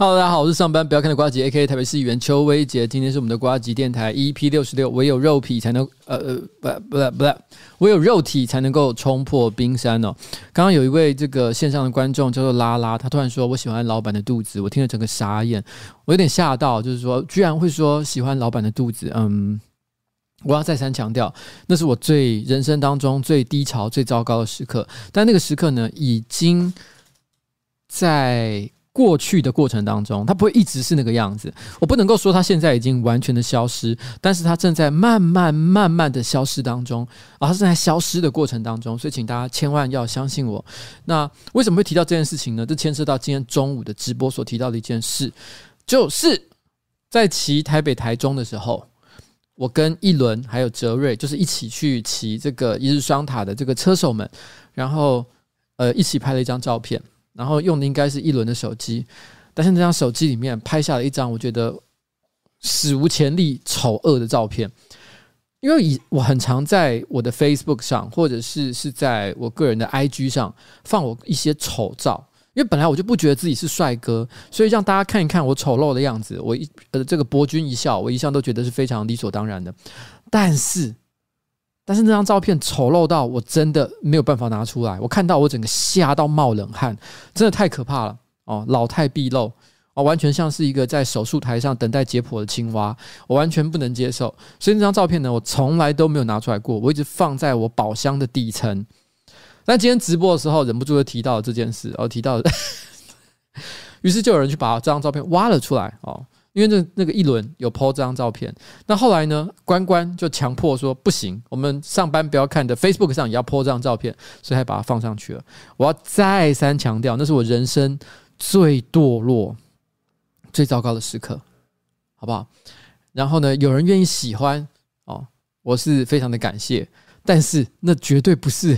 Hello，大家好，我是上班不要看的瓜吉，A.K.A 台北市议员邱威杰。今天是我们的瓜吉电台 EP 六十六，唯有肉体才能呃呃不不不不，唯有肉体才能够冲破冰山哦。刚刚有一位这个线上的观众叫做拉拉，他突然说我喜欢老板的肚子，我听了整个傻眼，我有点吓到，就是说居然会说喜欢老板的肚子。嗯，我要再三强调，那是我最人生当中最低潮、最糟糕的时刻，但那个时刻呢，已经在。过去的过程当中，它不会一直是那个样子。我不能够说它现在已经完全的消失，但是它正在慢慢、慢慢的消失当中，啊，它正在消失的过程当中。所以，请大家千万要相信我。那为什么会提到这件事情呢？这牵涉到今天中午的直播所提到的一件事，就是在骑台北、台中的时候，我跟一轮还有哲瑞，就是一起去骑这个一日双塔的这个车手们，然后呃，一起拍了一张照片。然后用的应该是一轮的手机，但是那张手机里面拍下了一张我觉得史无前例丑恶的照片。因为以我很常在我的 Facebook 上，或者是是在我个人的 IG 上放我一些丑照，因为本来我就不觉得自己是帅哥，所以让大家看一看我丑陋的样子，我一呃这个博君一笑，我一向都觉得是非常理所当然的。但是。但是那张照片丑陋到我真的没有办法拿出来，我看到我整个吓到冒冷汗，真的太可怕了哦！老态毕露哦，完全像是一个在手术台上等待解剖的青蛙，我完全不能接受。所以那张照片呢，我从来都没有拿出来过，我一直放在我宝箱的底层。但今天直播的时候，忍不住就提到了这件事，哦提到，于是就有人去把这张照片挖了出来哦。因为那那个一轮有 po 这张照片，那后来呢，关关就强迫说不行，我们上班不要看的 Facebook 上也要 po 这张照片，所以还把它放上去了。我要再三强调，那是我人生最堕落、最糟糕的时刻，好不好？然后呢，有人愿意喜欢哦，我是非常的感谢，但是那绝对不是，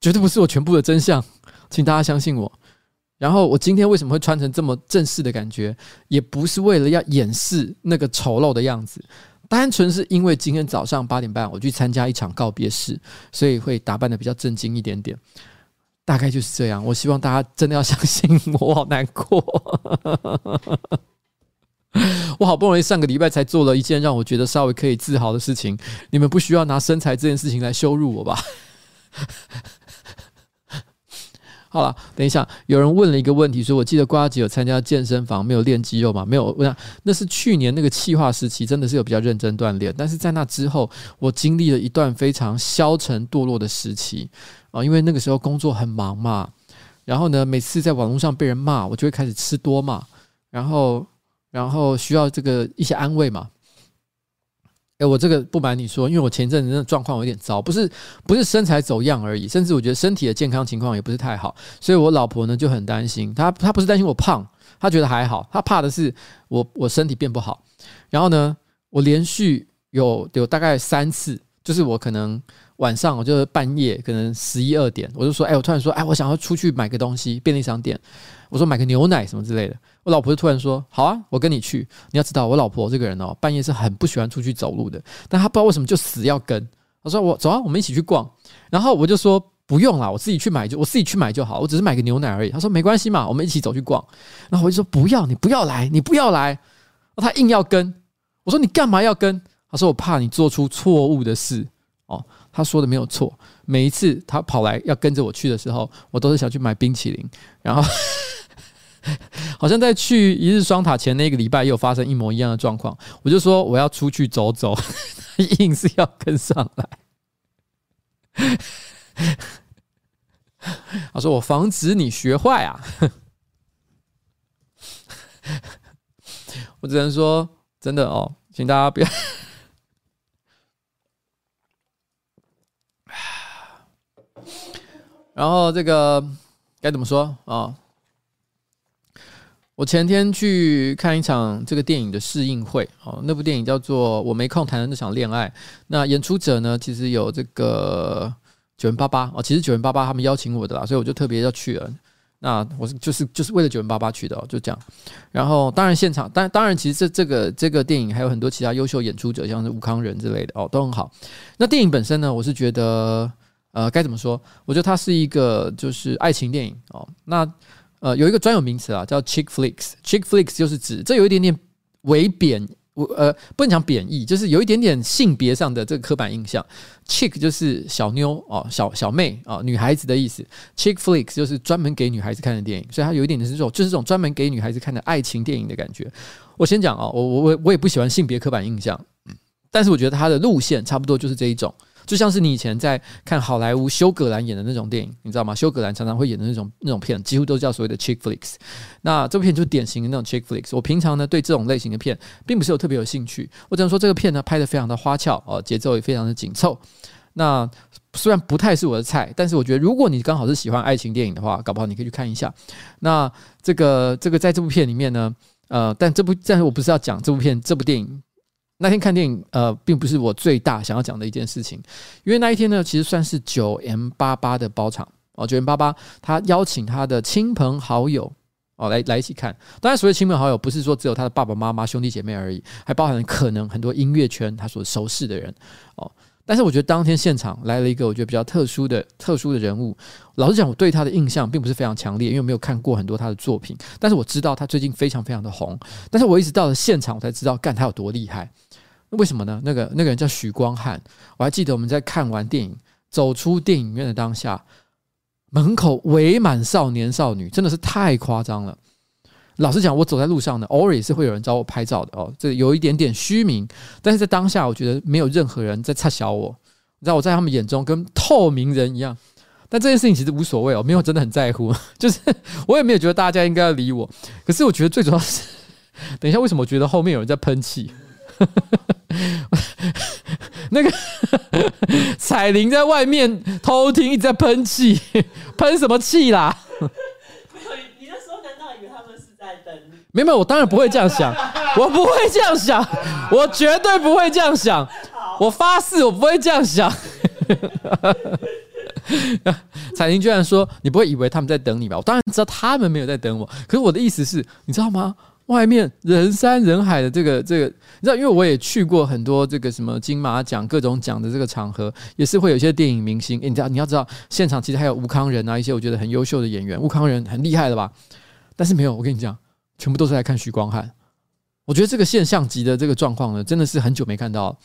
绝对不是我全部的真相，请大家相信我。然后我今天为什么会穿成这么正式的感觉？也不是为了要掩饰那个丑陋的样子，单纯是因为今天早上八点半我去参加一场告别式，所以会打扮得比较正经一点点。大概就是这样。我希望大家真的要相信我，好难过。我好不容易上个礼拜才做了一件让我觉得稍微可以自豪的事情，你们不需要拿身材这件事情来羞辱我吧？好了，等一下，有人问了一个问题，说：“我记得呱吉有参加健身房，没有练肌肉吗？”没有，我想那是去年那个气化时期，真的是有比较认真锻炼。但是在那之后，我经历了一段非常消沉堕落的时期啊，因为那个时候工作很忙嘛，然后呢，每次在网络上被人骂，我就会开始吃多嘛，然后，然后需要这个一些安慰嘛。哎，我这个不瞒你说，因为我前阵子的状况有点糟，不是不是身材走样而已，甚至我觉得身体的健康情况也不是太好，所以我老婆呢就很担心，她她不是担心我胖，她觉得还好，她怕的是我我身体变不好。然后呢，我连续有有大概三次，就是我可能晚上我就是半夜可能十一二点，我就说，哎，我突然说，哎，我想要出去买个东西，便利商店，我说买个牛奶什么之类的。我老婆就突然说：“好啊，我跟你去。你要知道，我老婆这个人哦，半夜是很不喜欢出去走路的。但她不知道为什么就死要跟。她说：‘我走啊，我们一起去逛。’然后我就说：‘不用啦，我自己去买就我自己去买就好，我只是买个牛奶而已。’她说：‘没关系嘛，我们一起走去逛。’然后我就说：‘不要，你不要来，你不要来。’她硬要跟我说：‘你干嘛要跟？’她说：‘我怕你做出错误的事。’他，说的没有错。每一次他跑来要跟着我去的时候，我都是想去买冰淇淋，然后。好像在去一日双塔前那个礼拜，也有发生一模一样的状况。我就说我要出去走走，硬是要跟上来。他说我防止你学坏啊。我只能说真的哦，请大家不要。然后这个该怎么说啊？哦我前天去看一场这个电影的试映会，哦，那部电影叫做《我没空谈的那场恋爱》。那演出者呢，其实有这个九零八八哦，其实九零八八他们邀请我的啦，所以我就特别要去了。那我是就是就是为了九零八八去的哦，就这样。然后当然现场，当当然其实这这个这个电影还有很多其他优秀演出者，像是吴康仁之类的哦，都很好。那电影本身呢，我是觉得呃该怎么说？我觉得它是一个就是爱情电影哦。那呃，有一个专有名词啊，叫 chick flicks。chick flicks 就是指这有一点点微贬，我呃不能讲贬义，就是有一点点性别上的这个刻板印象。chick 就是小妞哦，小小妹啊，女孩子的意思。chick flicks 就是专门给女孩子看的电影，所以它有一点点是这种，就是这种专门给女孩子看的爱情电影的感觉。我先讲啊，我我我我也不喜欢性别刻板印象，但是我觉得它的路线差不多就是这一种。就像是你以前在看好莱坞休葛兰演的那种电影，你知道吗？休葛兰常常会演的那种那种片，几乎都叫所谓的 chick flicks。那这部片就是典型的那种 chick flicks。我平常呢对这种类型的片并不是有特别有兴趣，我只能说这个片呢拍得非常的花俏哦，节奏也非常的紧凑。那虽然不太是我的菜，但是我觉得如果你刚好是喜欢爱情电影的话，搞不好你可以去看一下。那这个这个在这部片里面呢，呃，但这部但是我不是要讲这部片这部电影。那天看电影，呃，并不是我最大想要讲的一件事情，因为那一天呢，其实算是九 M 八八的包场哦，九 M 八八他邀请他的亲朋好友哦来来一起看。当然，所谓亲朋好友，不是说只有他的爸爸妈妈、兄弟姐妹而已，还包含可能很多音乐圈他所熟识的人哦。但是，我觉得当天现场来了一个我觉得比较特殊的、特殊的人物。老实讲，我对他的印象并不是非常强烈，因为我没有看过很多他的作品。但是我知道他最近非常非常的红。但是我一直到了现场，我才知道，干他有多厉害。为什么呢？那个那个人叫许光汉，我还记得我们在看完电影走出电影院的当下，门口围满少年少女，真的是太夸张了。老实讲，我走在路上呢，偶尔也是会有人找我拍照的哦，这有一点点虚名。但是在当下，我觉得没有任何人在插小我，你知道我在他们眼中跟透明人一样。但这件事情其实无所谓哦，没有真的很在乎，就是我也没有觉得大家应该要理我。可是我觉得最主要是，等一下为什么我觉得后面有人在喷气？那个彩铃在外面偷听，一直在喷气，喷什么气啦？没有，你那时候难道以为他们是在等你？没有，我当然不会这样想，我不会这样想，我绝对不会这样想，我发誓我不会这样想。彩铃居然说：“你不会以为他们在等你吧？”我当然知道他们没有在等我，可是我的意思是，你知道吗？外面人山人海的这个这个，你知道，因为我也去过很多这个什么金马奖各种奖的这个场合，也是会有一些电影明星。你知道，你要知道，现场其实还有吴康仁啊，一些我觉得很优秀的演员。吴康仁很厉害的吧？但是没有，我跟你讲，全部都是来看许光汉。我觉得这个现象级的这个状况呢，真的是很久没看到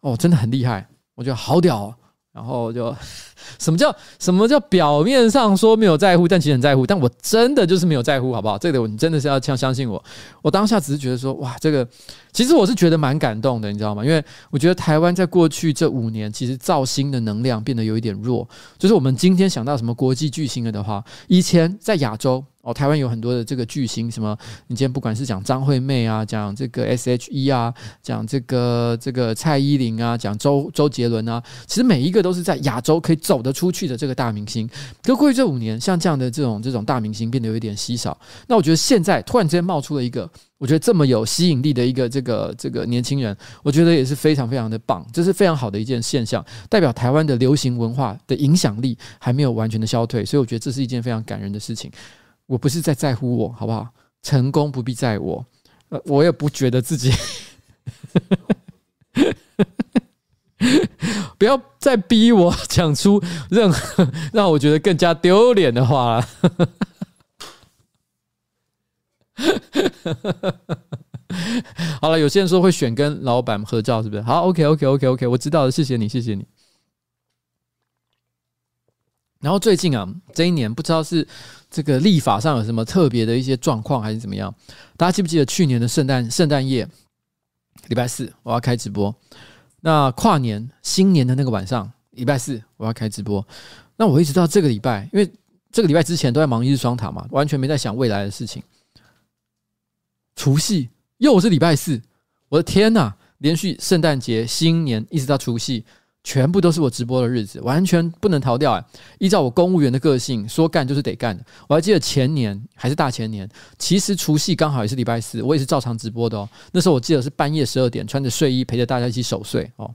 哦，真的很厉害，我觉得好屌哦。然后就，什么叫什么叫表面上说没有在乎，但其实很在乎。但我真的就是没有在乎，好不好？这个你真的是要相相信我。我当下只是觉得说，哇，这个其实我是觉得蛮感动的，你知道吗？因为我觉得台湾在过去这五年，其实造星的能量变得有一点弱。就是我们今天想到什么国际巨星了的话，以前在亚洲。哦，台湾有很多的这个巨星，什么？你今天不管是讲张惠妹啊，讲这个 S.H.E 啊，讲这个这个蔡依林啊，讲周周杰伦啊，其实每一个都是在亚洲可以走得出去的这个大明星。可过去这五年，像这样的这种这种大明星变得有一点稀少。那我觉得现在突然之间冒出了一个，我觉得这么有吸引力的一个这个这个年轻人，我觉得也是非常非常的棒，这是非常好的一件现象，代表台湾的流行文化的影响力还没有完全的消退，所以我觉得这是一件非常感人的事情。我不是在在乎我，好不好？成功不必在我，呃，我也不觉得自己，不要再逼我讲出任何让我觉得更加丢脸的话了。好了，有些人说会选跟老板合照，是不是？好，OK，OK，OK，OK，我知道了，谢谢你，谢谢你。然后最近啊，这一年不知道是这个立法上有什么特别的一些状况，还是怎么样？大家记不记得去年的圣诞圣诞夜，礼拜四我要开直播。那跨年新年的那个晚上，礼拜四我要开直播。那我一直到这个礼拜，因为这个礼拜之前都在忙一日双塔嘛，完全没在想未来的事情。除夕又是礼拜四，我的天呐！连续圣诞节、新年一直到除夕。全部都是我直播的日子，完全不能逃掉哎！依照我公务员的个性，说干就是得干的。我还记得前年还是大前年，其实除夕刚好也是礼拜四，我也是照常直播的哦。那时候我记得是半夜十二点，穿着睡衣陪着大家一起守岁哦。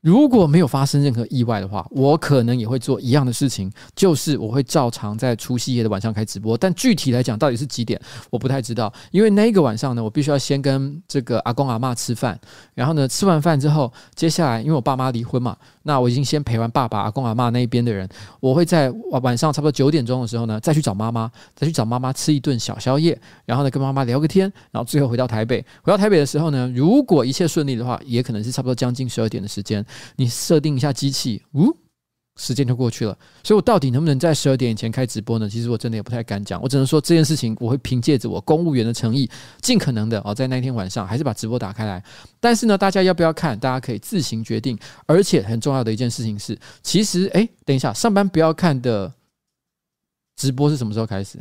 如果没有发生任何意外的话，我可能也会做一样的事情，就是我会照常在除夕夜的晚上开直播。但具体来讲，到底是几点，我不太知道。因为那个晚上呢，我必须要先跟这个阿公阿嬷吃饭，然后呢，吃完饭之后，接下来因为我爸妈离婚嘛，那我已经先陪完爸爸、阿公阿妈那一边的人，我会在晚上差不多九点钟的时候呢，再去找妈妈，再去找妈妈吃一顿小宵夜，然后呢，跟妈妈聊个天，然后最后回到台北。回到台北的时候呢，如果一切顺利的话，也可能是差不多将近十二点的时间。你设定一下机器，呜，时间就过去了。所以我到底能不能在十二点以前开直播呢？其实我真的也不太敢讲。我只能说这件事情，我会凭借着我公务员的诚意，尽可能的哦，在那天晚上还是把直播打开来。但是呢，大家要不要看？大家可以自行决定。而且很重要的一件事情是，其实哎，等一下，上班不要看的直播是什么时候开始？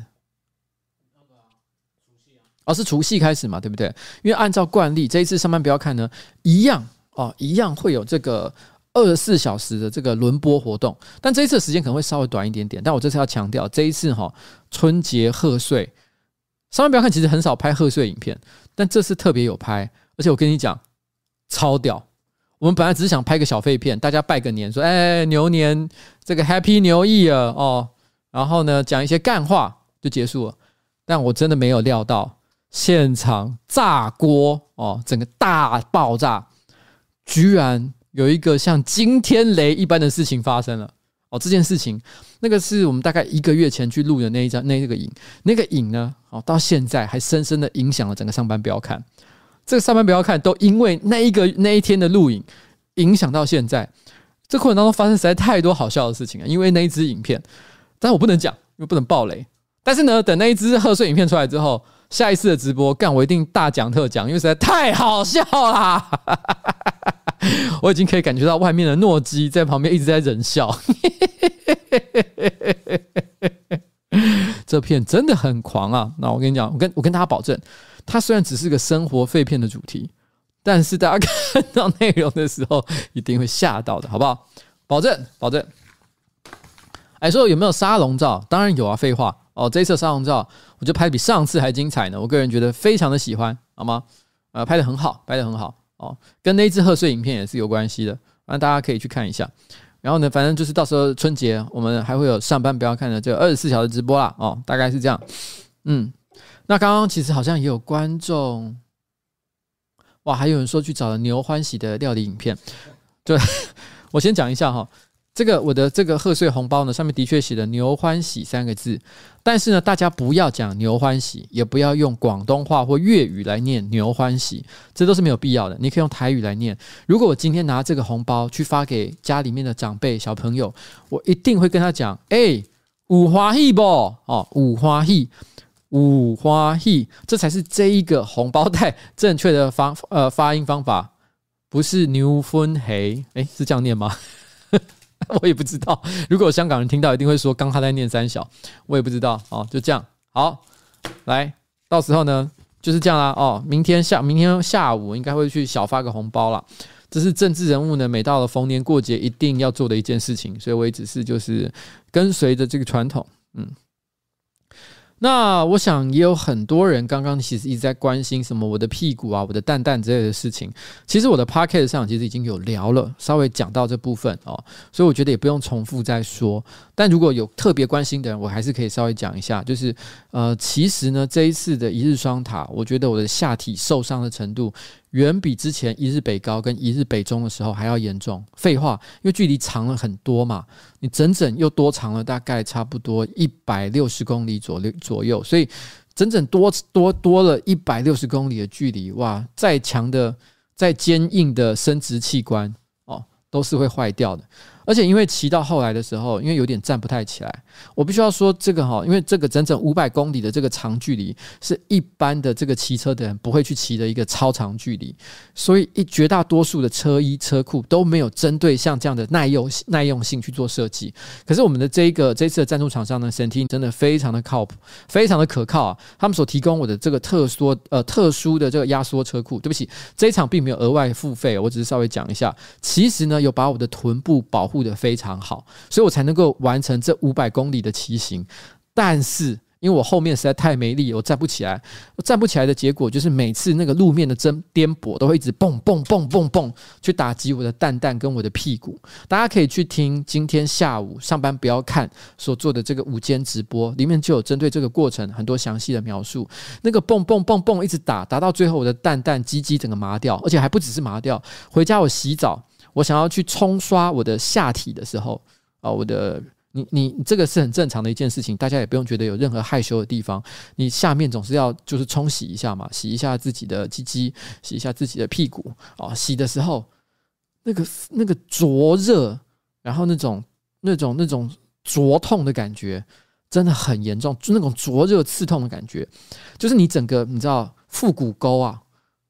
哦，是除夕开始嘛，对不对？因为按照惯例，这一次上班不要看呢，一样。哦，一样会有这个二十四小时的这个轮播活动，但这一次的时间可能会稍微短一点点。但我这次要强调，这一次哈春节贺岁，上面不要看，其实很少拍贺岁影片，但这次特别有拍，而且我跟你讲，超屌！我们本来只是想拍个小废片，大家拜个年，说哎牛年这个 Happy New Year 哦，然后呢讲一些干话就结束了，但我真的没有料到现场炸锅哦，整个大爆炸。居然有一个像惊天雷一般的事情发生了哦！这件事情，那个是我们大概一个月前去录的那一张那个影，那个影呢，哦，到现在还深深的影响了整个上班不要看。这个上班不要看，都因为那一个那一天的录影影响到现在。这过程当中发生实在太多好笑的事情了，因为那一支影片，但我不能讲，因为不能爆雷。但是呢，等那一支贺岁影片出来之后，下一次的直播干我一定大讲特讲，因为实在太好笑啦！我已经可以感觉到外面的诺基在旁边一直在忍笑，这片真的很狂啊！那我跟你讲，我跟我跟大家保证，它虽然只是个生活废片的主题，但是大家看到内容的时候一定会吓到的，好不好？保证，保证。哎，说有没有沙龙照？当然有啊，废话哦。这一次沙龙照，我就拍得比上次还精彩呢。我个人觉得非常的喜欢，好吗？呃，拍的很好，拍的很好。哦，跟那只贺岁影片也是有关系的，那大家可以去看一下。然后呢，反正就是到时候春节我们还会有上班不要看的这二十四小时直播啦。哦，大概是这样。嗯，那刚刚其实好像也有观众，哇，还有人说去找了牛欢喜的料理影片。对，我先讲一下哈。这个我的这个贺岁红包呢，上面的确写了“牛欢喜”三个字，但是呢，大家不要讲“牛欢喜”，也不要用广东话或粤语来念“牛欢喜”，这都是没有必要的。你可以用台语来念。如果我今天拿这个红包去发给家里面的长辈、小朋友，我一定会跟他讲：“哎，五花喜不？哦，五花喜，五花喜，这才是这一个红包袋正确的发呃发音方法，不是牛分黑。哎，是这样念吗？” 我也不知道，如果香港人听到，一定会说刚他在念三小，我也不知道。哦，就这样，好，来，到时候呢就是这样啦。哦，明天下明天下午应该会去小发个红包啦，这是政治人物呢，每到了逢年过节一定要做的一件事情，所以我也只是就是跟随着这个传统，嗯。那我想也有很多人刚刚其实一直在关心什么我的屁股啊、我的蛋蛋之类的事情。其实我的 podcast 上其实已经有聊了，稍微讲到这部分哦，所以我觉得也不用重复再说。但如果有特别关心的人，我还是可以稍微讲一下，就是呃，其实呢这一次的一日双塔，我觉得我的下体受伤的程度。远比之前一日北高跟一日北中的时候还要严重。废话，因为距离长了很多嘛，你整整又多长了大概差不多一百六十公里左右左右，所以整整多多多了一百六十公里的距离，哇！再强的、再坚硬的生殖器官哦，都是会坏掉的。而且因为骑到后来的时候，因为有点站不太起来，我必须要说这个哈，因为这个整整五百公里的这个长距离，是一般的这个骑车的人不会去骑的一个超长距离，所以一绝大多数的车衣车裤都没有针对像这样的耐用耐用性去做设计。可是我们的这一个这次的赞助厂商呢 centin 真的非常的靠谱，非常的可靠啊！他们所提供我的这个特殊呃特殊的这个压缩车裤，对不起，这一场并没有额外付费，我只是稍微讲一下，其实呢有把我的臀部保护。护得非常好，所以我才能够完成这五百公里的骑行。但是因为我后面实在太没力，我站不起来。我站不起来的结果就是每次那个路面的颠颠簸都会一直蹦蹦蹦蹦蹦去打击我的蛋蛋跟我的屁股。大家可以去听今天下午上班不要看所做的这个午间直播，里面就有针对这个过程很多详细的描述。那个蹦蹦蹦蹦一直打，打到最后我的蛋蛋鸡鸡整个麻掉，而且还不只是麻掉。回家我洗澡，我想要去冲刷我的下体的时候啊，我的。你你这个是很正常的一件事情，大家也不用觉得有任何害羞的地方。你下面总是要就是冲洗一下嘛，洗一下自己的鸡鸡，洗一下自己的屁股啊。洗的时候，那个那个灼热，然后那种那种那种灼痛的感觉，真的很严重，就那种灼热刺痛的感觉，就是你整个你知道腹股沟啊，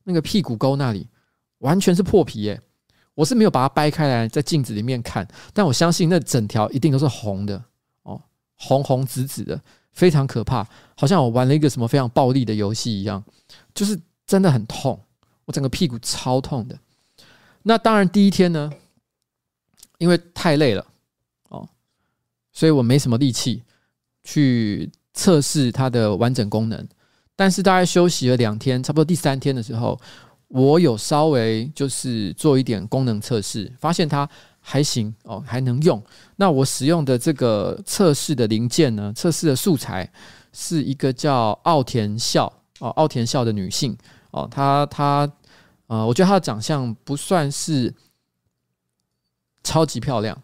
那个屁股沟那里完全是破皮耶。我是没有把它掰开来在镜子里面看，但我相信那整条一定都是红的哦，红红紫紫的，非常可怕，好像我玩了一个什么非常暴力的游戏一样，就是真的很痛，我整个屁股超痛的。那当然第一天呢，因为太累了哦，所以我没什么力气去测试它的完整功能，但是大概休息了两天，差不多第三天的时候。我有稍微就是做一点功能测试，发现它还行哦，还能用。那我使用的这个测试的零件呢，测试的素材是一个叫奥田孝哦，奥田孝的女性哦，她她呃，我觉得她的长相不算是超级漂亮，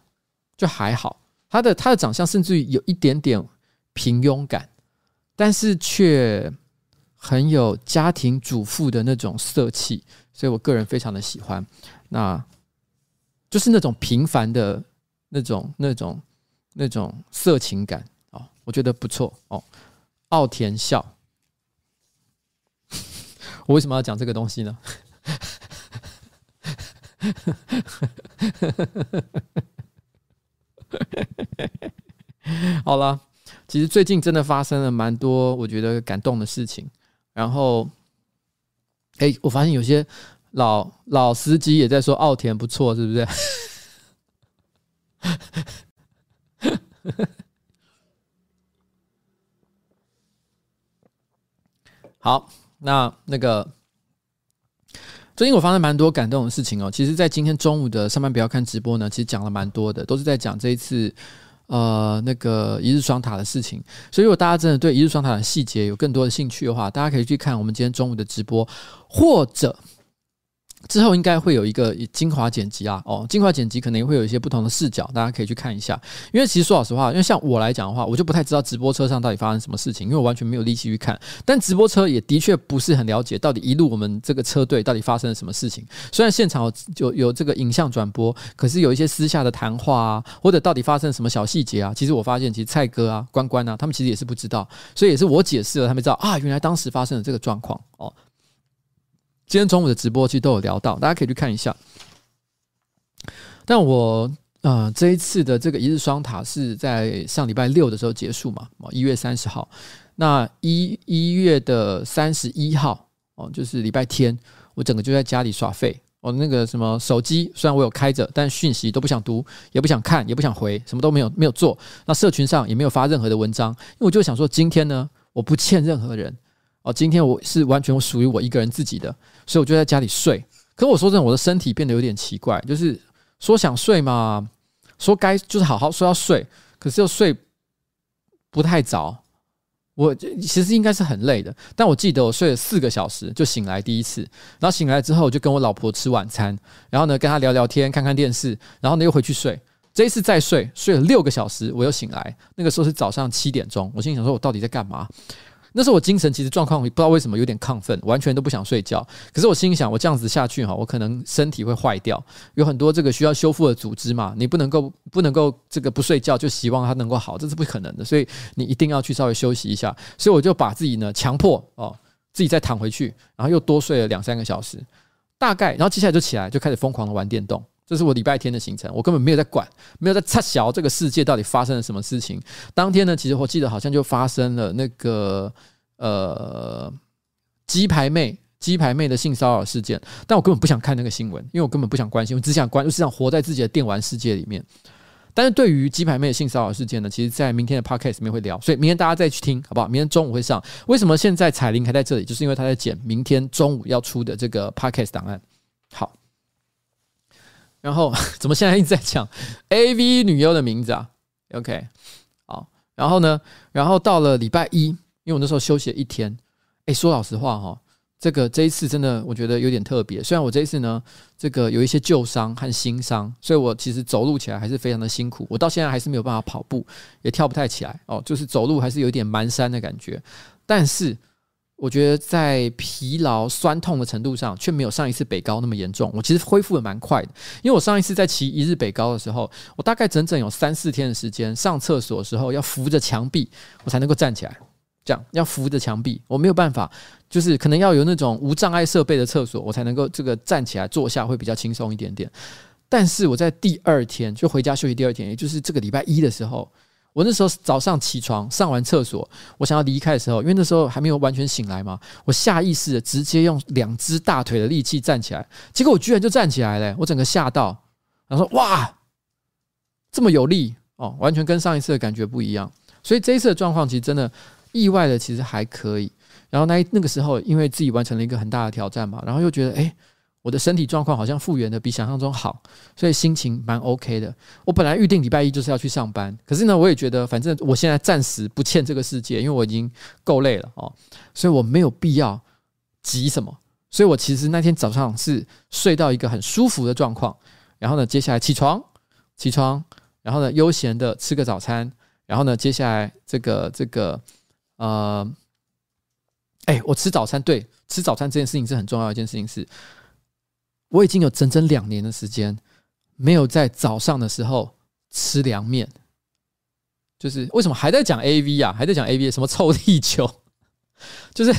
就还好。她的她的长相甚至于有一点点平庸感，但是却。很有家庭主妇的那种色气，所以我个人非常的喜欢。那就是那种平凡的那种、那种、那种色情感哦，我觉得不错哦。奥田孝，我为什么要讲这个东西呢？好了，其实最近真的发生了蛮多我觉得感动的事情。然后，哎，我发现有些老老司机也在说奥田不错，是不是？好，那那个最近我发生蛮多感动的事情哦。其实，在今天中午的上班不要看直播呢，其实讲了蛮多的，都是在讲这一次。呃，那个一日双塔的事情，所以如果大家真的对一日双塔的细节有更多的兴趣的话，大家可以去看我们今天中午的直播，或者。之后应该会有一个精华剪辑啊，哦，精华剪辑可能会有一些不同的视角，大家可以去看一下。因为其实说老实话，因为像我来讲的话，我就不太知道直播车上到底发生什么事情，因为我完全没有力气去看。但直播车也的确不是很了解到底一路我们这个车队到底发生了什么事情。虽然现场有有有这个影像转播，可是有一些私下的谈话啊，或者到底发生了什么小细节啊，其实我发现其实蔡哥啊、关关啊，他们其实也是不知道，所以也是我解释了，他们知道啊，原来当时发生了这个状况哦。今天中午的直播其实都有聊到，大家可以去看一下。但我呃这一次的这个一日双塔是在上礼拜六的时候结束嘛，哦，一月三十号。那一一月的三十一号哦，就是礼拜天，我整个就在家里耍废。我那个什么手机虽然我有开着，但讯息都不想读，也不想看，也不想回，什么都没有没有做。那社群上也没有发任何的文章，因为我就想说，今天呢，我不欠任何人。哦，今天我是完全属于我一个人自己的，所以我就在家里睡。可我说真的，我的身体变得有点奇怪，就是说想睡嘛，说该就是好好说要睡，可是又睡不太着。我其实应该是很累的，但我记得我睡了四个小时就醒来第一次，然后醒来之后我就跟我老婆吃晚餐，然后呢跟她聊聊天，看看电视，然后呢又回去睡。这一次再睡，睡了六个小时，我又醒来。那个时候是早上七点钟，我心里想说，我到底在干嘛？那时候我精神其实状况，不知道为什么有点亢奋，完全都不想睡觉。可是我心想，我这样子下去哈，我可能身体会坏掉。有很多这个需要修复的组织嘛，你不能够不能够这个不睡觉就希望它能够好，这是不可能的。所以你一定要去稍微休息一下。所以我就把自己呢强迫哦，自己再躺回去，然后又多睡了两三个小时，大概，然后接下来就起来就开始疯狂的玩电动。这是我礼拜天的行程，我根本没有在管，没有在插小这个世界到底发生了什么事情。当天呢，其实我记得好像就发生了那个呃鸡排妹鸡排妹的性骚扰事件，但我根本不想看那个新闻，因为我根本不想关心，我只想关，我只想活在自己的电玩世界里面。但是对于鸡排妹的性骚扰事件呢，其实，在明天的 podcast 里面会聊，所以明天大家再去听，好不好？明天中午会上。为什么现在彩铃还在这里？就是因为他在剪明天中午要出的这个 podcast 档案。好，然后 怎么现在一直在讲 AV 女优的名字啊？OK，好，然后呢，然后到了礼拜一，因为我那时候休息了一天，哎，说老实话哈。这个这一次真的我觉得有点特别，虽然我这一次呢，这个有一些旧伤和新伤，所以我其实走路起来还是非常的辛苦。我到现在还是没有办法跑步，也跳不太起来哦，就是走路还是有点蹒跚的感觉。但是我觉得在疲劳、酸痛的程度上，却没有上一次北高那么严重。我其实恢复的蛮快的，因为我上一次在骑一日北高的时候，我大概整整有三四天的时间，上厕所的时候要扶着墙壁，我才能够站起来。这样要扶着墙壁，我没有办法，就是可能要有那种无障碍设备的厕所，我才能够这个站起来坐下会比较轻松一点点。但是我在第二天就回家休息，第二天也就是这个礼拜一的时候，我那时候早上起床上完厕所，我想要离开的时候，因为那时候还没有完全醒来嘛，我下意识的直接用两只大腿的力气站起来，结果我居然就站起来了，我整个吓到，然后说哇，这么有力哦，完全跟上一次的感觉不一样。所以这一次的状况其实真的。意外的其实还可以，然后那那个时候因为自己完成了一个很大的挑战嘛，然后又觉得诶，我的身体状况好像复原的比想象中好，所以心情蛮 OK 的。我本来预定礼拜一就是要去上班，可是呢，我也觉得反正我现在暂时不欠这个世界，因为我已经够累了哦，所以我没有必要急什么。所以我其实那天早上是睡到一个很舒服的状况，然后呢，接下来起床，起床，然后呢，悠闲的吃个早餐，然后呢，接下来这个这个。呃，哎、我吃早餐，对，吃早餐这件事情是很重要一件事情是。我已经有整整两年的时间没有在早上的时候吃凉面，就是为什么还在讲 AV 啊？还在讲 AV 什么臭地球？就是。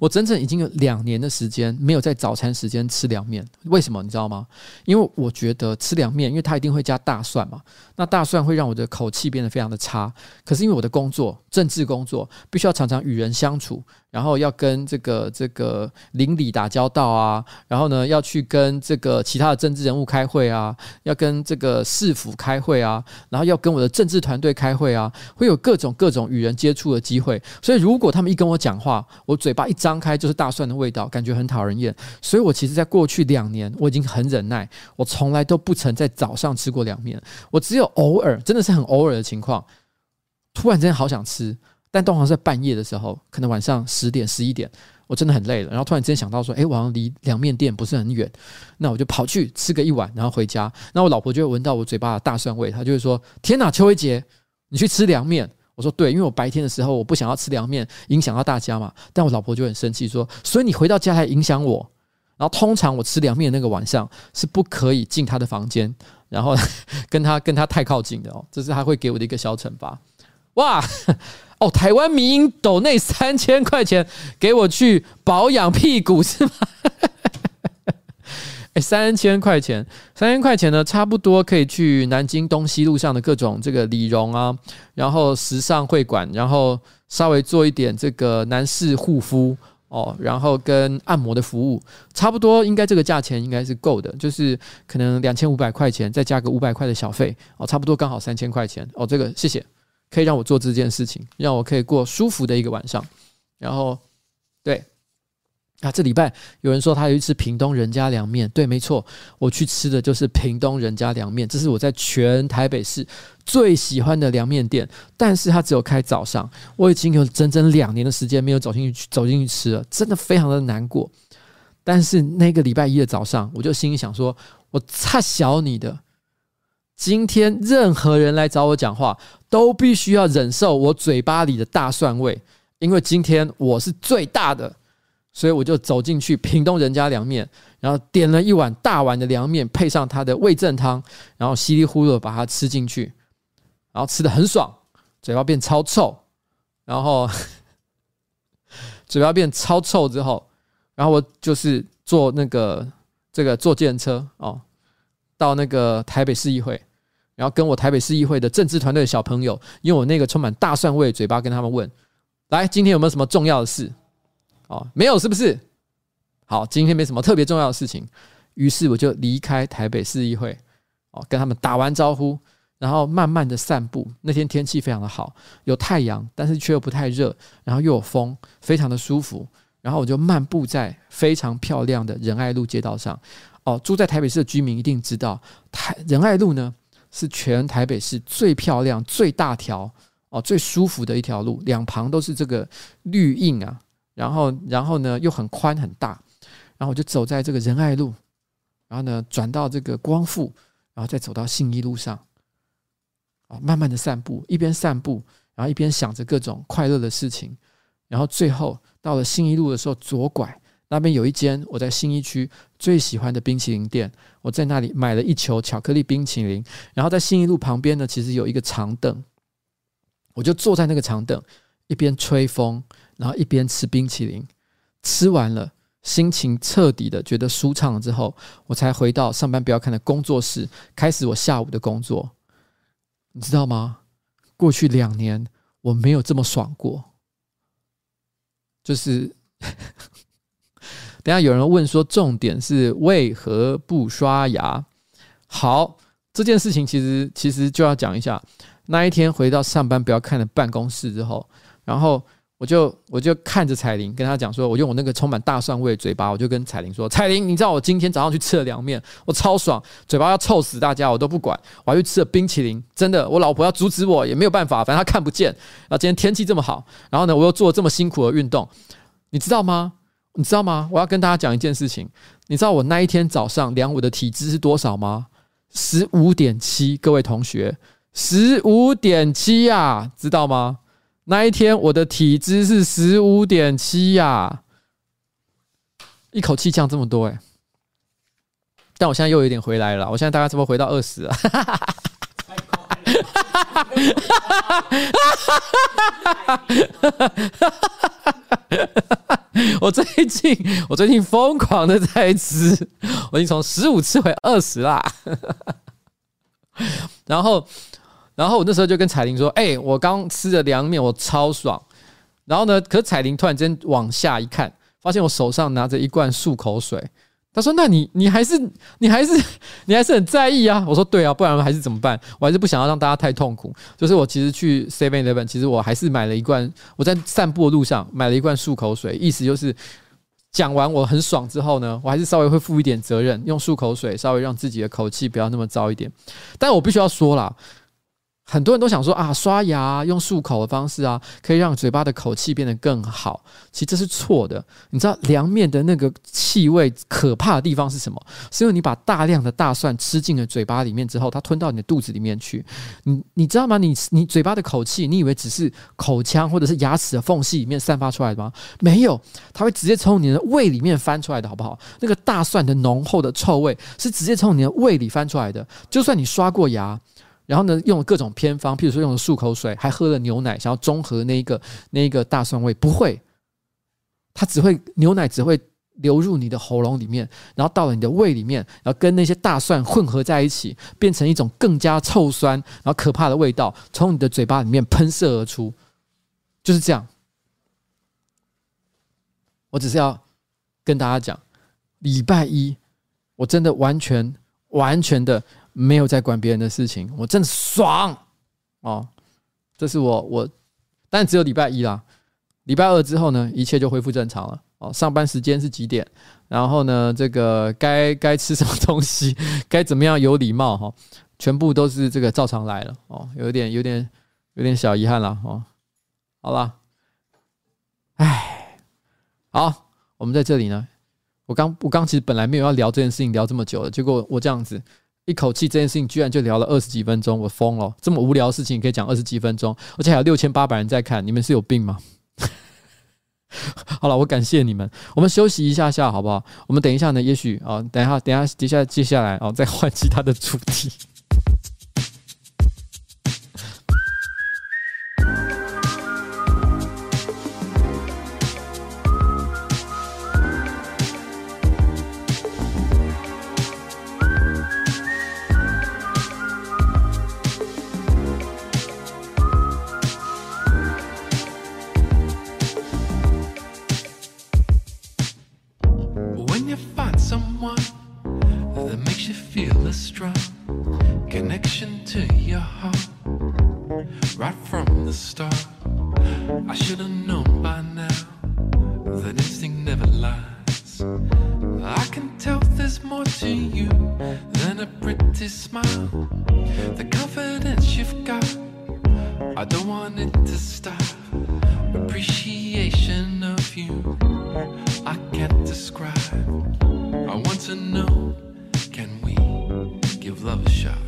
我整整已经有两年的时间没有在早餐时间吃凉面，为什么你知道吗？因为我觉得吃凉面，因为它一定会加大蒜嘛，那大蒜会让我的口气变得非常的差。可是因为我的工作，政治工作，必须要常常与人相处。然后要跟这个这个邻里打交道啊，然后呢要去跟这个其他的政治人物开会啊，要跟这个市府开会啊，然后要跟我的政治团队开会啊，会有各种各种与人接触的机会。所以如果他们一跟我讲话，我嘴巴一张开就是大蒜的味道，感觉很讨人厌。所以我其实在过去两年我已经很忍耐，我从来都不曾在早上吃过凉面，我只有偶尔，真的是很偶尔的情况，突然间好想吃。但通常是在半夜的时候，可能晚上十点、十一点，我真的很累了，然后突然之间想到说，诶，我好像离凉面店不是很远，那我就跑去吃个一碗，然后回家。那我老婆就会闻到我嘴巴的大蒜味，她就会说：“天哪，邱威杰，你去吃凉面？”我说：“对，因为我白天的时候我不想要吃凉面，影响到大家嘛。”但我老婆就很生气说：“所以你回到家还影响我？”然后通常我吃凉面的那个晚上是不可以进她的房间，然后 跟她跟她太靠近的哦，这是她会给我的一个小惩罚。哇！哦，台湾民因抖内三千块钱给我去保养屁股是吗？哎，三千块钱，三千块钱呢，差不多可以去南京东西路上的各种这个理容啊，然后时尚会馆，然后稍微做一点这个男士护肤哦，然后跟按摩的服务，差不多应该这个价钱应该是够的，就是可能两千五百块钱再加个五百块的小费哦，差不多刚好三千块钱哦，这个谢谢。可以让我做这件事情，让我可以过舒服的一个晚上。然后，对啊，这礼拜有人说他有去吃屏东人家凉面，对，没错，我去吃的就是屏东人家凉面，这是我在全台北市最喜欢的凉面店。但是它只有开早上，我已经有整整两年的时间没有走进去走进去吃了，真的非常的难过。但是那个礼拜一的早上，我就心里想说，我差小你的。今天任何人来找我讲话，都必须要忍受我嘴巴里的大蒜味，因为今天我是最大的，所以我就走进去屏东人家凉面，然后点了一碗大碗的凉面，配上他的味正汤，然后稀里呼噜把它吃进去，然后吃的很爽，嘴巴变超臭，然后 嘴巴变超臭之后，然后我就是坐那个这个坐计程车哦。到那个台北市议会，然后跟我台北市议会的政治团队的小朋友，用我那个充满大蒜味的嘴巴跟他们问：来，今天有没有什么重要的事？哦，没有，是不是？好，今天没什么特别重要的事情。于是我就离开台北市议会，哦，跟他们打完招呼，然后慢慢的散步。那天天气非常的好，有太阳，但是却又不太热，然后又有风，非常的舒服。然后我就漫步在非常漂亮的仁爱路街道上。哦，住在台北市的居民一定知道，台仁爱路呢是全台北市最漂亮、最大条、哦最舒服的一条路，两旁都是这个绿荫啊。然后，然后呢又很宽很大。然后我就走在这个仁爱路，然后呢转到这个光复，然后再走到信义路上。哦，慢慢的散步，一边散步，然后一边想着各种快乐的事情。然后最后到了信义路的时候，左拐。那边有一间我在新一区最喜欢的冰淇淋店，我在那里买了一球巧克力冰淇淋。然后在新一路旁边呢，其实有一个长凳，我就坐在那个长凳，一边吹风，然后一边吃冰淇淋。吃完了，心情彻底的觉得舒畅了之后，我才回到上班不要看的工作室，开始我下午的工作。你知道吗？过去两年我没有这么爽过，就是。等下有人问说，重点是为何不刷牙？好，这件事情其实其实就要讲一下。那一天回到上班不要看的办公室之后，然后我就我就看着彩玲，跟她讲说，我用我那个充满大蒜味的嘴巴，我就跟彩玲说：“彩玲，你知道我今天早上去吃了凉面，我超爽，嘴巴要臭死大家，我都不管，我还去吃了冰淇淋，真的，我老婆要阻止我也没有办法，反正她看不见。然后今天天气这么好，然后呢，我又做这么辛苦的运动，你知道吗？”你知道吗？我要跟大家讲一件事情。你知道我那一天早上量我的体脂是多少吗？十五点七，各位同学，十五点七呀，知道吗？那一天我的体脂是十五点七呀，一口气降这么多哎、欸。但我现在又有点回来了，我现在大概怎么回到二十了？我最近，我最近疯狂的在吃，我已经从十五吃回二十啦。然后，然后我那时候就跟彩玲说：“哎、我刚吃了凉面，我超爽。”然后呢，可彩玲突然间往下一看，发现我手上拿着一罐漱口水。他说：“那你你还是你还是 你还是很在意啊？”我说：“对啊，不然还是怎么办？我还是不想要让大家太痛苦。就是我其实去 Seven Eleven，其实我还是买了一罐。我在散步的路上买了一罐漱口水，意思就是讲完我很爽之后呢，我还是稍微会负一点责任，用漱口水稍微让自己的口气不要那么糟一点。但我必须要说啦。”很多人都想说啊，刷牙用漱口的方式啊，可以让嘴巴的口气变得更好。其实这是错的。你知道凉面的那个气味可怕的地方是什么？是因为你把大量的大蒜吃进了嘴巴里面之后，它吞到你的肚子里面去。你你知道吗？你你嘴巴的口气，你以为只是口腔或者是牙齿的缝隙里面散发出来的吗？没有，它会直接从你的胃里面翻出来的，好不好？那个大蒜的浓厚的臭味是直接从你的胃里翻出来的。就算你刷过牙。然后呢，用了各种偏方，譬如说用了漱口水，还喝了牛奶，想要中和那一个那一个大蒜味，不会，它只会牛奶只会流入你的喉咙里面，然后到了你的胃里面，然后跟那些大蒜混合在一起，变成一种更加臭酸，然后可怕的味道，从你的嘴巴里面喷射而出，就是这样。我只是要跟大家讲，礼拜一我真的完全完全的。没有在管别人的事情，我真的爽哦！这是我我，但只有礼拜一啦。礼拜二之后呢，一切就恢复正常了哦。上班时间是几点？然后呢，这个该该吃什么东西，该怎么样有礼貌哈，全部都是这个照常来了哦。有点有点有点小遗憾了哦。好了，哎，好，我们在这里呢。我刚我刚其实本来没有要聊这件事情，聊这么久了，结果我这样子。一口气这件事情居然就聊了二十几分钟，我疯了！这么无聊的事情可以讲二十几分钟，而且还有六千八百人在看，你们是有病吗？好了，我感谢你们，我们休息一下下好不好？我们等一下呢，也许啊，等一下，等一下，接下接下来啊，再换其他的主题。More to you than a pretty smile. The confidence you've got, I don't want it to stop. Appreciation of you, I can't describe. I want to know, can we give love a shot?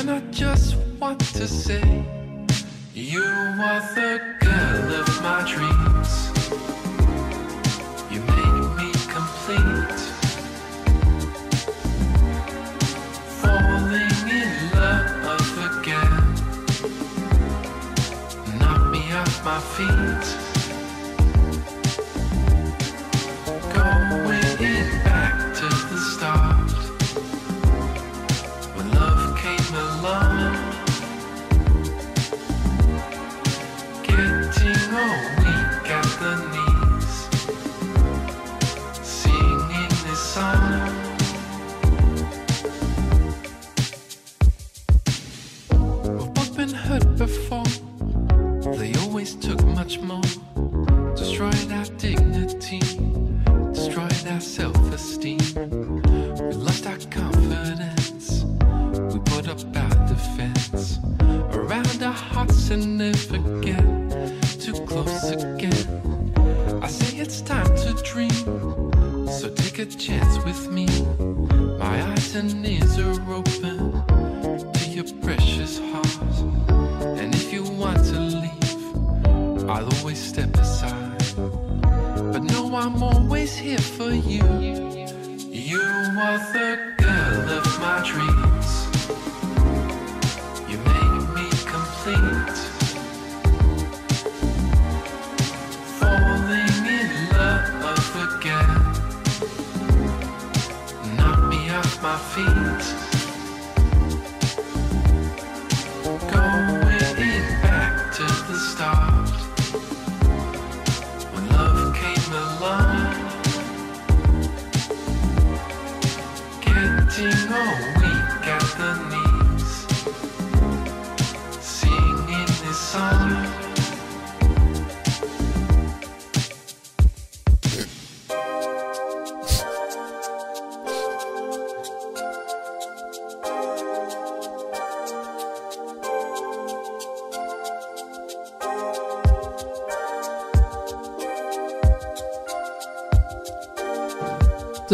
And I just want to say, you are the girl of my dreams. My feet.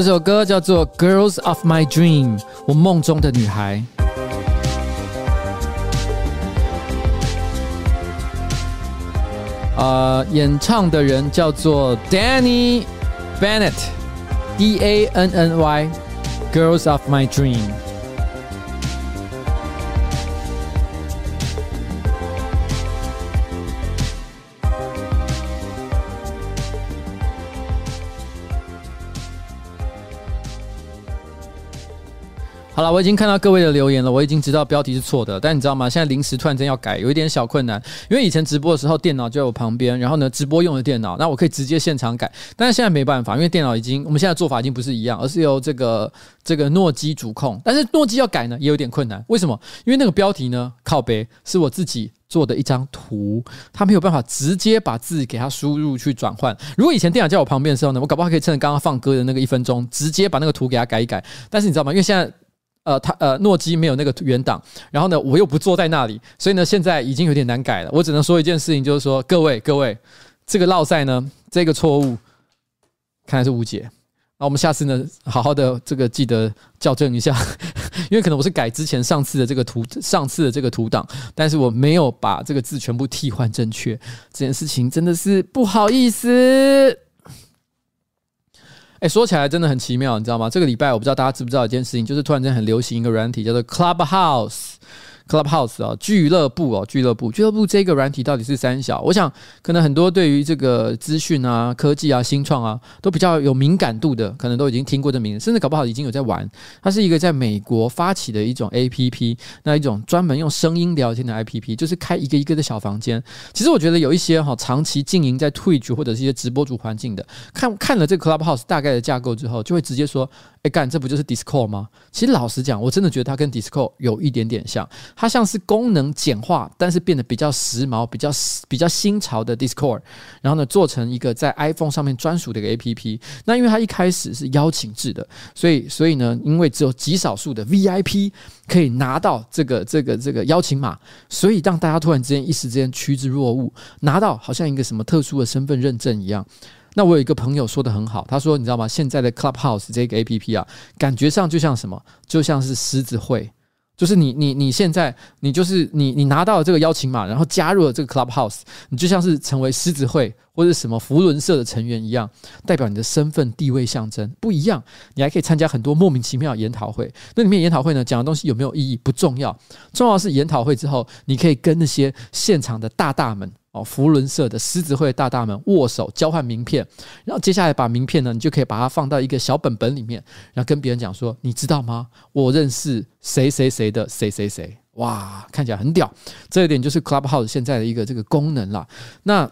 这首歌叫做《Girls of My Dream》，我梦中的女孩。呃，演唱的人叫做 Danny Bennett，D A N N Y，《Girls of My Dream》。好了，我已经看到各位的留言了，我已经知道标题是错的，但你知道吗？现在临时突然间要改，有一点小困难，因为以前直播的时候电脑就在我旁边，然后呢，直播用的电脑，那我可以直接现场改，但是现在没办法，因为电脑已经，我们现在做法已经不是一样，而是由这个这个诺基主控，但是诺基要改呢，也有点困难，为什么？因为那个标题呢，靠北是我自己做的一张图，它没有办法直接把字给它输入去转换。如果以前电脑在我旁边的时候呢，我搞不好可以趁着刚刚放歌的那个一分钟，直接把那个图给它改一改，但是你知道吗？因为现在。呃，他呃，诺基没有那个原档，然后呢，我又不坐在那里，所以呢，现在已经有点难改了。我只能说一件事情，就是说，各位各位，这个落赛呢，这个错误看来是无解。那我们下次呢，好好的这个记得校正一下，因为可能我是改之前上次的这个图，上次的这个图档，但是我没有把这个字全部替换正确，这件事情真的是不好意思。哎，说起来真的很奇妙，你知道吗？这个礼拜我不知道大家知不知道一件事情，就是突然间很流行一个软体，叫做 Clubhouse。Clubhouse 啊，俱乐部哦，俱乐部，俱乐部这个软体到底是三小？我想可能很多对于这个资讯啊、科技啊、新创啊，都比较有敏感度的，可能都已经听过这名字，甚至搞不好已经有在玩。它是一个在美国发起的一种 APP，那一种专门用声音聊天的 APP，就是开一个一个的小房间。其实我觉得有一些哈，长期经营在 Twitch 或者是一些直播主环境的，看看了这个 Clubhouse 大概的架构之后，就会直接说：哎，干，这不就是 Discord 吗？其实老实讲，我真的觉得它跟 Discord 有一点点像，它像是功能简化，但是变得比较时髦、比较比较新潮的 Discord，然后呢，做成一个在 iPhone 上面专属的一个 APP。那因为它一开始是邀请制的，所以所以呢，因为只有极少数的 VIP 可以拿到这个这个这个邀请码，所以让大家突然之间一时之间趋之若鹜，拿到好像一个什么特殊的身份认证一样。那我有一个朋友说的很好，他说：“你知道吗？现在的 Clubhouse 这个 APP 啊，感觉上就像什么？就像是狮子会，就是你你你现在你就是你你拿到了这个邀请码，然后加入了这个 Clubhouse，你就像是成为狮子会或者什么福伦社的成员一样，代表你的身份地位象征不一样。你还可以参加很多莫名其妙的研讨会，那里面研讨会呢，讲的东西有没有意义不重要，重要的是研讨会之后，你可以跟那些现场的大大们。”哦，福伦社的狮子会大大们握手交换名片，然后接下来把名片呢，你就可以把它放到一个小本本里面，然后跟别人讲说，你知道吗？我认识谁谁谁的谁谁谁，哇，看起来很屌。这一点就是 Clubhouse 现在的一个这个功能啦。那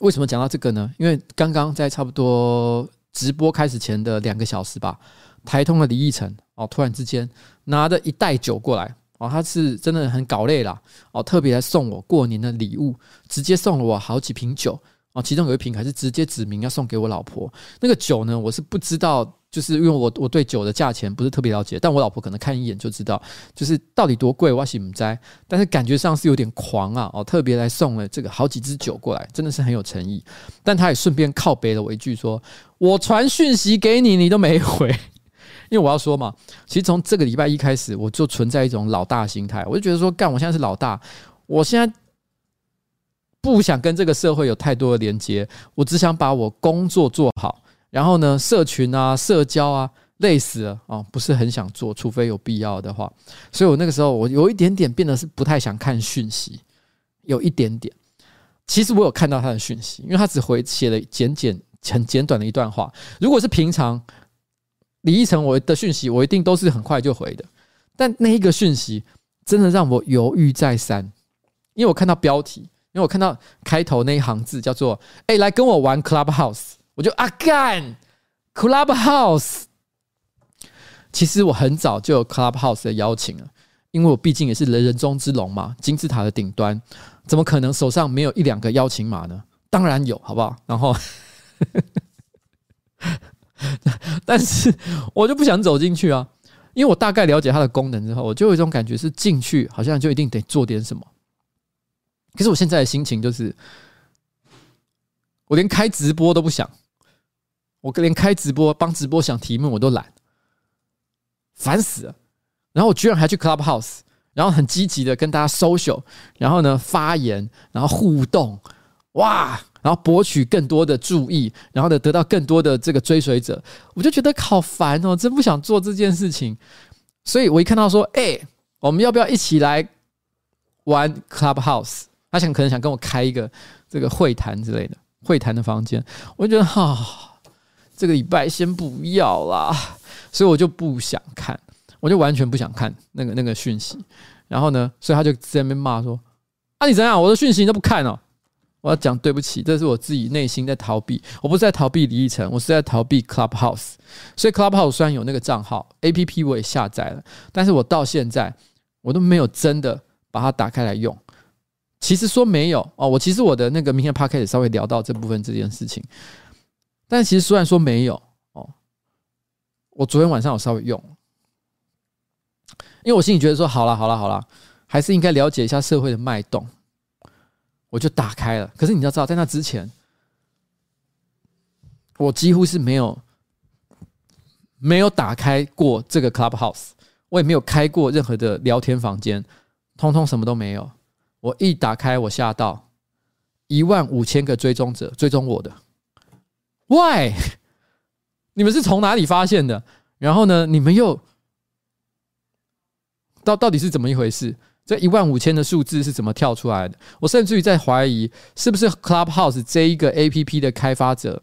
为什么讲到这个呢？因为刚刚在差不多直播开始前的两个小时吧，台通的李义成哦，突然之间拿着一袋酒过来。哦，他是真的很搞累啦，哦，特别来送我过年的礼物，直接送了我好几瓶酒哦，其中有一瓶还是直接指明要送给我老婆。那个酒呢，我是不知道，就是因为我我对酒的价钱不是特别了解，但我老婆可能看一眼就知道，就是到底多贵，我是不知道，但是感觉上是有点狂啊，哦，特别来送了这个好几支酒过来，真的是很有诚意。但他也顺便靠背了我一句，说我传讯息给你，你都没回。因为我要说嘛，其实从这个礼拜一开始，我就存在一种老大心态，我就觉得说，干，我现在是老大，我现在不想跟这个社会有太多的连接，我只想把我工作做好，然后呢，社群啊、社交啊，累死了啊，不是很想做，除非有必要的话。所以我那个时候，我有一点点变得是不太想看讯息，有一点点。其实我有看到他的讯息，因为他只回写了简简很简短的一段话。如果是平常。李义成，我的讯息我一定都是很快就回的，但那一个讯息真的让我犹豫再三，因为我看到标题，因为我看到开头那一行字叫做“哎，来跟我玩 Clubhouse”，我就啊干 Clubhouse。其实我很早就有 Clubhouse 的邀请了，因为我毕竟也是人人中之龙嘛，金字塔的顶端，怎么可能手上没有一两个邀请码呢？当然有，好不好？然后。但是我就不想走进去啊，因为我大概了解它的功能之后，我就有一种感觉是进去好像就一定得做点什么。可是我现在的心情就是，我连开直播都不想，我连开直播帮直播想题目我都懒，烦死了。然后我居然还去 Clubhouse，然后很积极的跟大家 social，然后呢发言，然后互动，哇！然后博取更多的注意，然后呢得到更多的这个追随者，我就觉得好烦哦，真不想做这件事情。所以我一看到说，哎，我们要不要一起来玩 Clubhouse？他想可能想跟我开一个这个会谈之类的会谈的房间，我就觉得哈，这个礼拜先不要啦，所以我就不想看，我就完全不想看那个那个讯息。然后呢，所以他就在那边骂说：“啊，你怎样？我的讯息你都不看哦。”我要讲对不起，这是我自己内心在逃避。我不是在逃避李义成，我是在逃避 Clubhouse。所以 Clubhouse 虽然有那个账号 APP，我也下载了，但是我到现在我都没有真的把它打开来用。其实说没有哦，我其实我的那个明天 Podcast 稍微聊到这部分这件事情，但其实虽然说没有哦，我昨天晚上有稍微用，因为我心里觉得说好了好了好了，还是应该了解一下社会的脉动。我就打开了，可是你要知道，在那之前，我几乎是没有没有打开过这个 Clubhouse，我也没有开过任何的聊天房间，通通什么都没有。我一打开，我吓到一万五千个追踪者追踪我的，Why？你们是从哪里发现的？然后呢，你们又到到底是怎么一回事？这一万五千的数字是怎么跳出来的？我甚至于在怀疑，是不是 Clubhouse 这一个 APP 的开发者，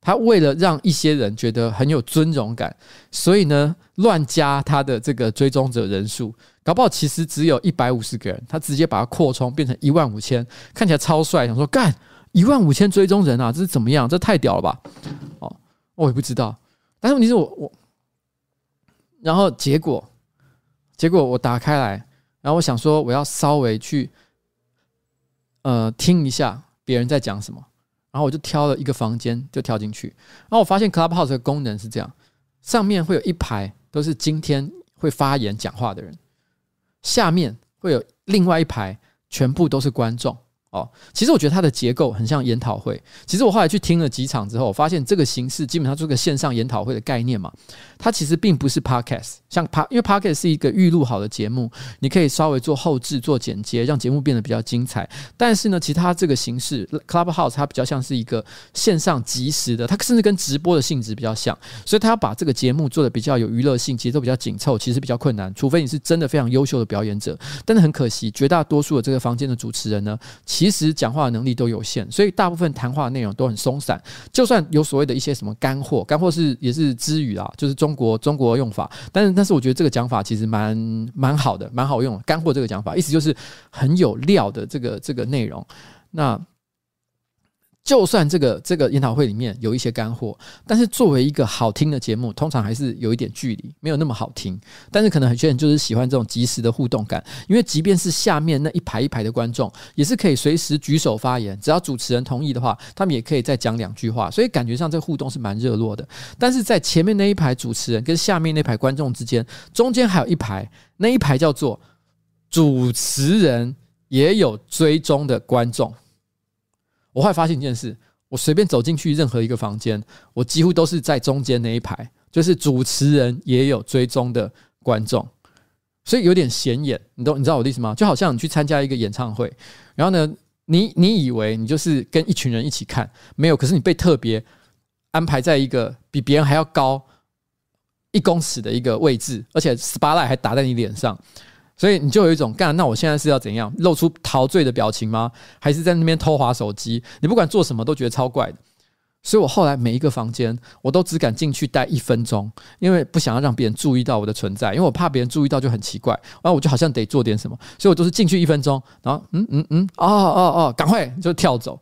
他为了让一些人觉得很有尊荣感，所以呢乱加他的这个追踪者人数，搞不好其实只有一百五十个人，他直接把它扩充变成一万五千，看起来超帅，想说干一万五千追踪人啊，这是怎么样？这太屌了吧？哦，我也不知道，但是问题是我我然后结果，结果我打开来，然后我想说我要稍微去，呃，听一下别人在讲什么，然后我就挑了一个房间就跳进去，然后我发现 Clubhouse 的功能是这样，上面会有一排都是今天会发言讲话的人，下面会有另外一排全部都是观众。哦，其实我觉得它的结构很像研讨会。其实我后来去听了几场之后，我发现这个形式基本上就是个线上研讨会的概念嘛。它其实并不是 podcast，像 pa，因为 podcast 是一个预录好的节目，你可以稍微做后置、做剪接，让节目变得比较精彩。但是呢，其他这个形式 Clubhouse 它比较像是一个线上即时的，它甚至跟直播的性质比较像，所以它要把这个节目做得比较有娱乐性，节奏比较紧凑，其实比较困难。除非你是真的非常优秀的表演者，但是很可惜，绝大多数的这个房间的主持人呢，其实讲话的能力都有限，所以大部分谈话的内容都很松散。就算有所谓的一些什么干货，干货是也是支语啊，就是中国中国用法。但是但是我觉得这个讲法其实蛮蛮好的，蛮好用。干货这个讲法，意思就是很有料的这个这个内容。那。就算这个这个研讨会里面有一些干货，但是作为一个好听的节目，通常还是有一点距离，没有那么好听。但是可能很多人就是喜欢这种即时的互动感，因为即便是下面那一排一排的观众，也是可以随时举手发言，只要主持人同意的话，他们也可以再讲两句话，所以感觉上这互动是蛮热络的。但是在前面那一排主持人跟下面那排观众之间，中间还有一排，那一排叫做主持人也有追踪的观众。我会发现一件事，我随便走进去任何一个房间，我几乎都是在中间那一排，就是主持人也有追踪的观众，所以有点显眼。你懂？你知道我的意思吗？就好像你去参加一个演唱会，然后呢，你你以为你就是跟一群人一起看，没有，可是你被特别安排在一个比别人还要高一公尺的一个位置，而且 spotlight 还打在你脸上。所以你就有一种干，那我现在是要怎样露出陶醉的表情吗？还是在那边偷滑手机？你不管做什么都觉得超怪的。所以我后来每一个房间我都只敢进去待一分钟，因为不想要让别人注意到我的存在，因为我怕别人注意到就很奇怪。然后我就好像得做点什么，所以我都是进去一分钟，然后嗯嗯嗯，哦哦哦，赶快就跳走，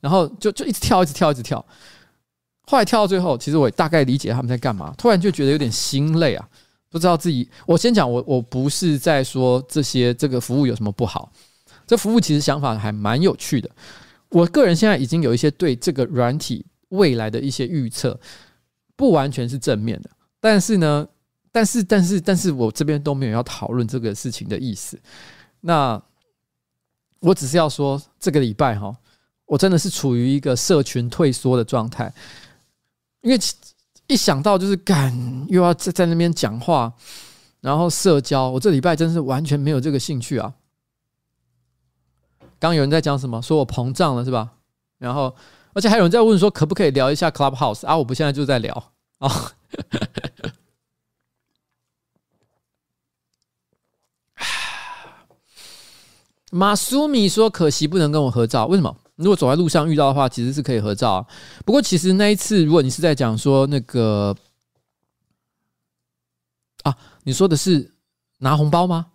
然后就就一直跳，一直跳，一直跳。后来跳到最后，其实我大概理解他们在干嘛，突然就觉得有点心累啊。不知道自己，我先讲，我我不是在说这些这个服务有什么不好，这服务其实想法还蛮有趣的。我个人现在已经有一些对这个软体未来的一些预测，不完全是正面的，但是呢，但是但是但是我这边都没有要讨论这个事情的意思。那我只是要说，这个礼拜哈，我真的是处于一个社群退缩的状态，因为。一想到就是干又要在在那边讲话，然后社交，我这礼拜真是完全没有这个兴趣啊！刚有人在讲什么，说我膨胀了是吧？然后，而且还有人在问说，可不可以聊一下 Clubhouse 啊？我不现在就在聊啊。马苏米说，可惜不能跟我合照，为什么？如果走在路上遇到的话，其实是可以合照。不过，其实那一次，如果你是在讲说那个啊，你说的是拿红包吗？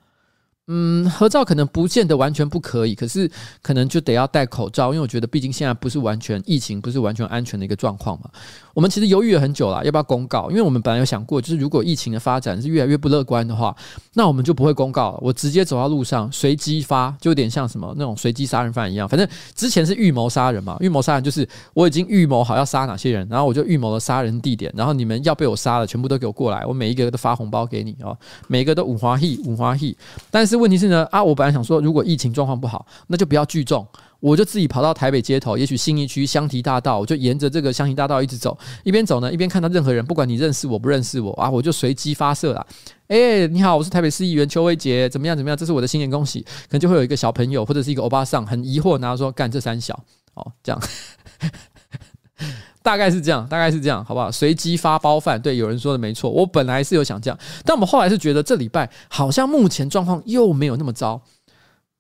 嗯，合照可能不见得完全不可以，可是可能就得要戴口罩，因为我觉得毕竟现在不是完全疫情，不是完全安全的一个状况嘛。我们其实犹豫了很久了，要不要公告？因为我们本来有想过，就是如果疫情的发展是越来越不乐观的话，那我们就不会公告了。我直接走到路上随机发，就有点像什么那种随机杀人犯一样。反正之前是预谋杀人嘛，预谋杀人就是我已经预谋好要杀哪些人，然后我就预谋了杀人地点，然后你们要被我杀了，全部都给我过来，我每一个都发红包给你哦，每一个都五花戏五花戏，但是。问题是呢啊，我本来想说，如果疫情状况不好，那就不要聚众，我就自己跑到台北街头，也许信义区香堤大道，我就沿着这个香堤大道一直走，一边走呢，一边看到任何人，不管你认识我不认识我啊，我就随机发射啦。哎、你好，我是台北市议员邱威杰，怎么样怎么样？这是我的新年恭喜，可能就会有一个小朋友或者是一个欧巴桑很疑惑，然后说干这三小哦，这样。大概是这样，大概是这样，好不好？随机发包饭，对，有人说的没错。我本来是有想这样，但我们后来是觉得这礼拜好像目前状况又没有那么糟，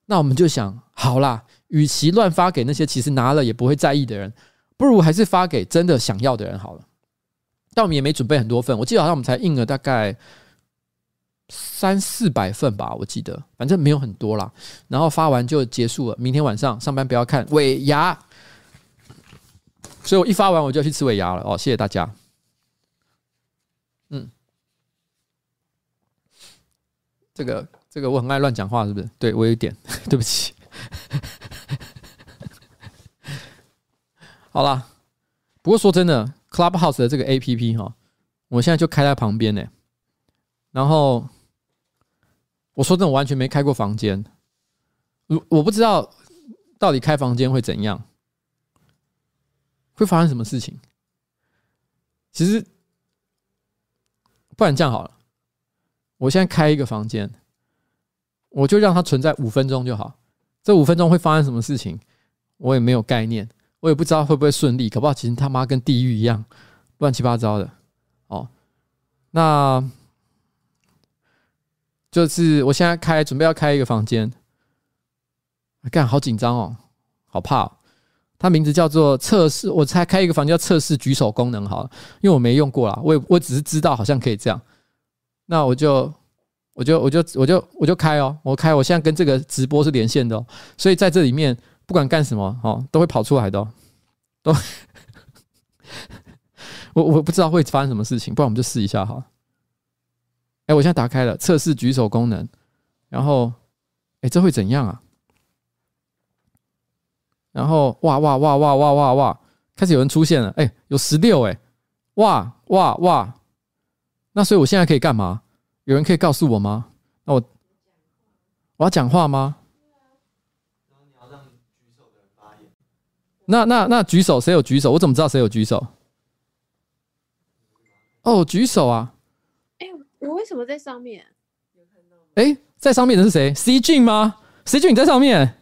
那我们就想，好啦，与其乱发给那些其实拿了也不会在意的人，不如还是发给真的想要的人好了。但我们也没准备很多份，我记得好像我们才印了大概三四百份吧，我记得，反正没有很多啦。然后发完就结束了，明天晚上上班不要看尾牙。所以我一发完我就要去吃尾牙了哦，谢谢大家。嗯，这个这个我很爱乱讲话，是不是？对我有一点，对不起。好啦，不过说真的，Clubhouse 的这个 APP 哈，我现在就开在旁边呢。然后我说真的，完全没开过房间，我我不知道到底开房间会怎样，会发生什么事情。其实，不然这样好了，我现在开一个房间，我就让它存在五分钟就好。这五分钟会发生什么事情，我也没有概念，我也不知道会不会顺利，搞不好其实他妈跟地狱一样，乱七八糟的。哦，那就是我现在开，准备要开一个房间，干，好紧张哦，好怕哦。它名字叫做测试，我才开一个房间叫测试举手功能好了，因为我没用过啦，我也我只是知道好像可以这样，那我就我就我就我就我就开哦，我开，我现在跟这个直播是连线的哦，所以在这里面不管干什么哦，都会跑出来的哦，都 我我不知道会发生什么事情，不然我们就试一下哈。哎，我现在打开了测试举手功能，然后哎，这会怎样啊？然后哇哇哇哇哇哇哇，开始有人出现了，哎，有十六哎，哇哇哇，那所以我现在可以干嘛？有人可以告诉我吗？那我我要讲话吗？那那那举手，谁有举手？我怎么知道谁有举手？哦，举手啊！哎，我为什么在上面？哎，在上面的是谁？C 俊吗？C 俊你在上面。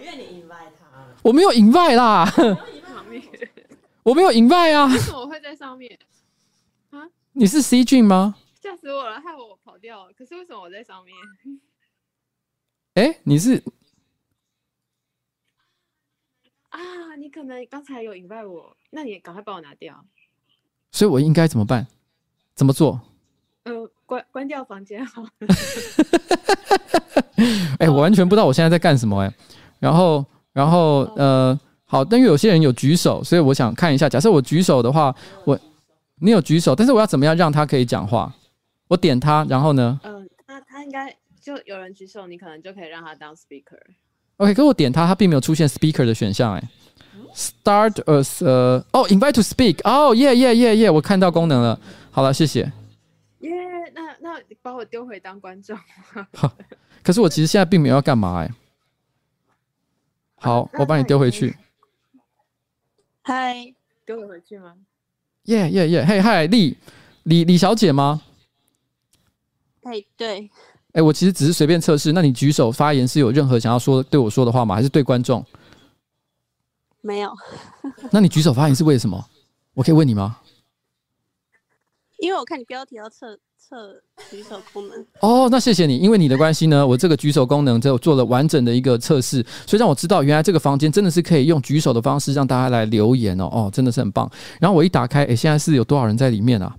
因为你 invite 他了，我没有 invite 啦，我没有 invite 啊，为什么我会在上面啊？你是 C 俊吗？吓死我了，害我跑掉了。可是为什么我在上面？哎、欸，你是啊？你可能刚才有 invite 我，那你赶快帮我拿掉。所以我应该怎么办？怎么做？呃，关关掉房间好。哎、欸，我完全不知道我现在在干什么哎、欸。然后，然后，呃，好，但因为有些人有举手，所以我想看一下。假设我举手的话，我你有举手，但是我要怎么样让他可以讲话？我点他，然后呢？嗯、呃，那他应该就有人举手，你可能就可以让他当 speaker。OK，可我点他，他并没有出现 speaker 的选项，哎。Start as 呃，哦，invite to speak，哦，耶耶耶耶，我看到功能了。好了，谢谢。耶、yeah，那那把我丢回当观众。好，可是我其实现在并没有要干嘛，哎。好，我把你丢回去。嗨，丢回去吗？耶耶耶！嘿嗨，李李李小姐吗？哎，对。哎，我其实只是随便测试。那你举手发言是有任何想要说对我说的话吗？还是对观众？没有。那你举手发言是为什么？我可以问你吗？因为我看你标题要测。测 举手功能哦，那谢谢你，因为你的关系呢，我这个举手功能就做了完整的一个测试，所以让我知道原来这个房间真的是可以用举手的方式让大家来留言哦，哦，真的是很棒。然后我一打开，哎，现在是有多少人在里面啊？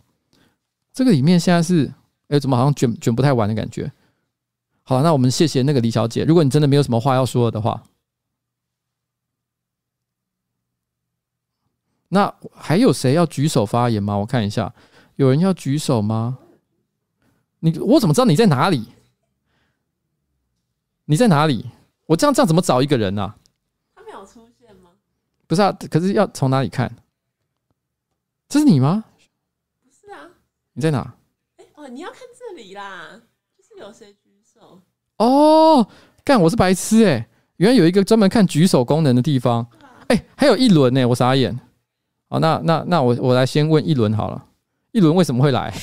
这个里面现在是，哎，怎么好像卷卷不太完的感觉？好，那我们谢谢那个李小姐。如果你真的没有什么话要说的话，那还有谁要举手发言吗？我看一下，有人要举手吗？你我怎么知道你在哪里？你在哪里？我这样这样怎么找一个人呢、啊？他没有出现吗？不是啊，可是要从哪里看？这是你吗？不是啊，你在哪？哎哦，你要看这里啦，就是有谁举手？哦，干，我是白痴哎、欸！原来有一个专门看举手功能的地方。哎、还有一轮呢，我傻眼。好，那那那我我来先问一轮好了，一轮为什么会来？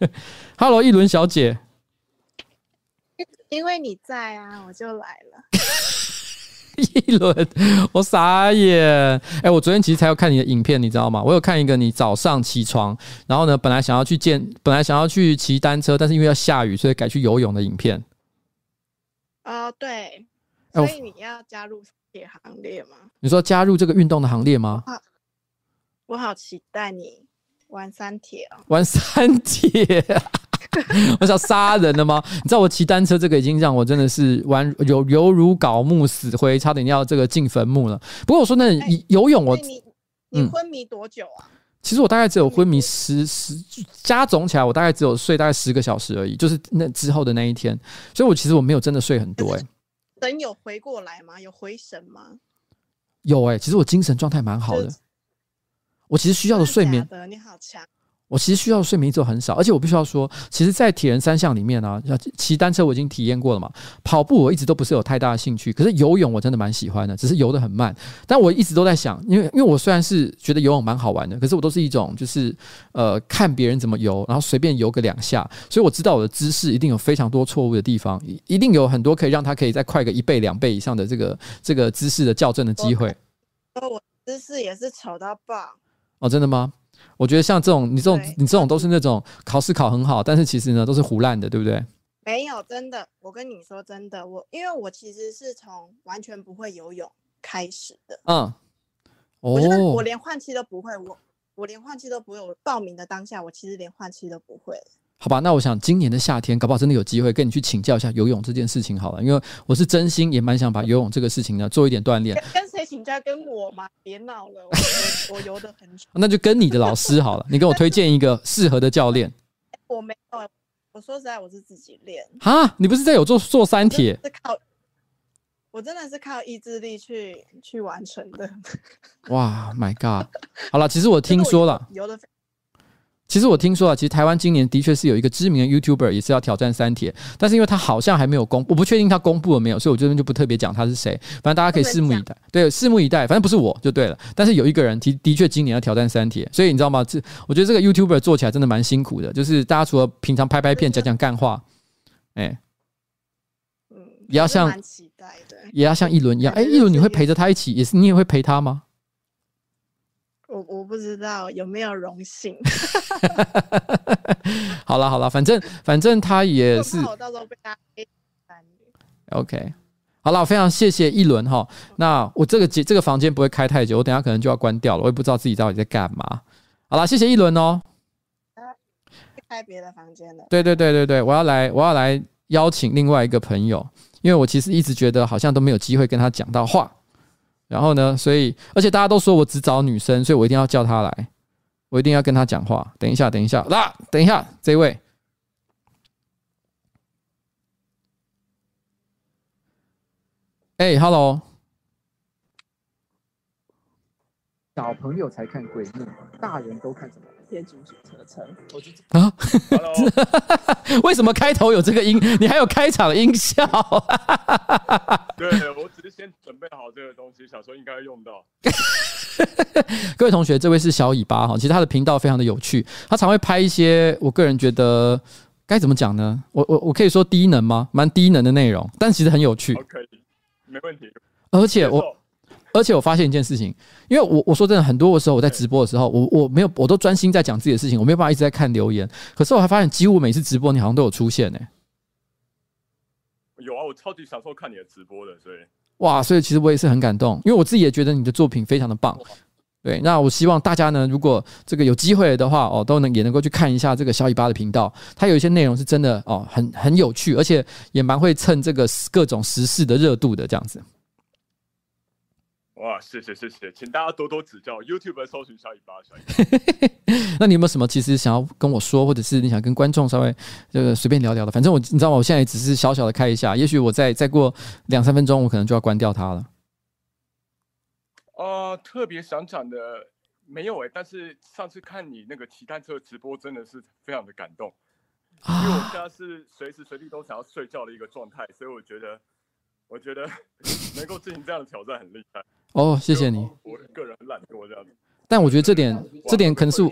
Hello，一轮小姐，因为你在啊，我就来了。一轮，我傻眼。哎、欸，我昨天其实才有看你的影片，你知道吗？我有看一个你早上起床，然后呢，本来想要去见，本来想要去骑单车，但是因为要下雨，所以改去游泳的影片。哦、呃，对。所以你要加入铁行列吗？你说加入这个运动的行列吗？我好期待你玩三铁哦，玩三铁。我想杀人了吗？你知道我骑单车这个已经让我真的是玩有犹如槁木死灰，差点要这个进坟墓了。不过我说那游泳我，你你昏迷多久啊？其实我大概只有昏迷十十加总起来，我大概只有睡大概十个小时而已，就是那之后的那一天，所以我其实我没有真的睡很多哎、欸。等有回过来吗？有回神吗？有哎、欸，其实我精神状态蛮好的，我其实需要的睡眠。你好强。我其实需要的睡眠一直很少，而且我必须要说，其实，在铁人三项里面啊，骑单车我已经体验过了嘛，跑步我一直都不是有太大的兴趣，可是游泳我真的蛮喜欢的，只是游得很慢。但我一直都在想，因为因为我虽然是觉得游泳蛮好玩的，可是我都是一种就是呃看别人怎么游，然后随便游个两下，所以我知道我的姿势一定有非常多错误的地方，一定有很多可以让他可以再快个一倍两倍以上的这个这个姿势的校正的机会。我姿势也是丑到爆哦，真的吗？我觉得像这种，你这种，你这种都是那种考试考很好，但是其实呢都是胡烂的，对不对？没有，真的，我跟你说真的，我因为我其实是从完全不会游泳开始的。嗯，哦，我，我连换气都不会，我我连换气都不会。我报名的当下，我其实连换气都不会。好吧，那我想今年的夏天，搞不好真的有机会跟你去请教一下游泳这件事情好了，因为我是真心也蛮想把游泳这个事情呢做一点锻炼。跟谁请教？跟我吗？别闹了，我我游的很少。那就跟你的老师好了，你给我推荐一个适合的教练。我没有，我说实在，我是自己练。哈，你不是在有做做三铁？是靠，我真的是靠意志力去去完成的。哇，My God！好了，其实我听说了，游的。其实我听说啊，其实台湾今年的确是有一个知名的 YouTuber 也是要挑战三铁，但是因为他好像还没有公，我不确定他公布了没有，所以我这边就不特别讲他是谁。反正大家可以拭目以待，对，拭目以待。反正不是我就对了。但是有一个人的的确今年要挑战三铁，所以你知道吗？这我觉得这个 YouTuber 做起来真的蛮辛苦的，就是大家除了平常拍拍片、讲讲干话，哎，嗯，也要像，也要像一轮一样。哎，一轮你会陪着他一起，也是你也会陪他吗？我我不知道有没有荣幸。好了好了，反正反正他也是。我到时候被他 OK，好了，非常谢谢一轮哈。那我这个节这个房间不会开太久，我等下可能就要关掉了，我也不知道自己到底在干嘛。好了，谢谢一轮哦。开别的房间了。对对对对对，我要来我要来邀请另外一个朋友，因为我其实一直觉得好像都没有机会跟他讲到话。然后呢，所以而且大家都说我只找女生，所以我一定要叫她来，我一定要跟她讲话。等一下，等一下，啦，等一下，这位，哎、欸，Hello，小朋友才看鬼灭，大人都看什么？天竺鼠车车，我去啊！Hello? 为什么开头有这个音？你还有开场音效？对，我只是先准备好这个东西，想说应该会用到。各位同学，这位是小尾巴哈，其实他的频道非常的有趣，他常会拍一些我个人觉得该怎么讲呢？我我我可以说低能吗？蛮低能的内容，但其实很有趣。可以，没问题。而且我。而且我发现一件事情，因为我我说真的，很多的时候我在直播的时候，我我没有，我都专心在讲自己的事情，我没有办法一直在看留言。可是我还发现，几乎每次直播你好像都有出现呢、欸。有啊，我超级享受看你的直播的，所以哇，所以其实我也是很感动，因为我自己也觉得你的作品非常的棒。对，那我希望大家呢，如果这个有机会的话哦，都能也能够去看一下这个小尾巴的频道，它有一些内容是真的哦，很很有趣，而且也蛮会蹭这个各种时事的热度的这样子。哇，谢谢谢谢，请大家多多指教。YouTube 搜寻小尾巴，小尾巴。那你有没有什么其实想要跟我说，或者是你想跟观众稍微这个随便聊聊的？反正我你知道吗？我现在也只是小小的开一下，也许我再再过两三分钟，我可能就要关掉它了。呃，特别想讲的没有哎、欸，但是上次看你那个骑单车直播，真的是非常的感动。因为我现在是随时随地都想要睡觉的一个状态，所以我觉得，我觉得 能够进行这样的挑战很厉害。哦，谢谢你。我个人很懒惰这样子，但我觉得这点这点可能是，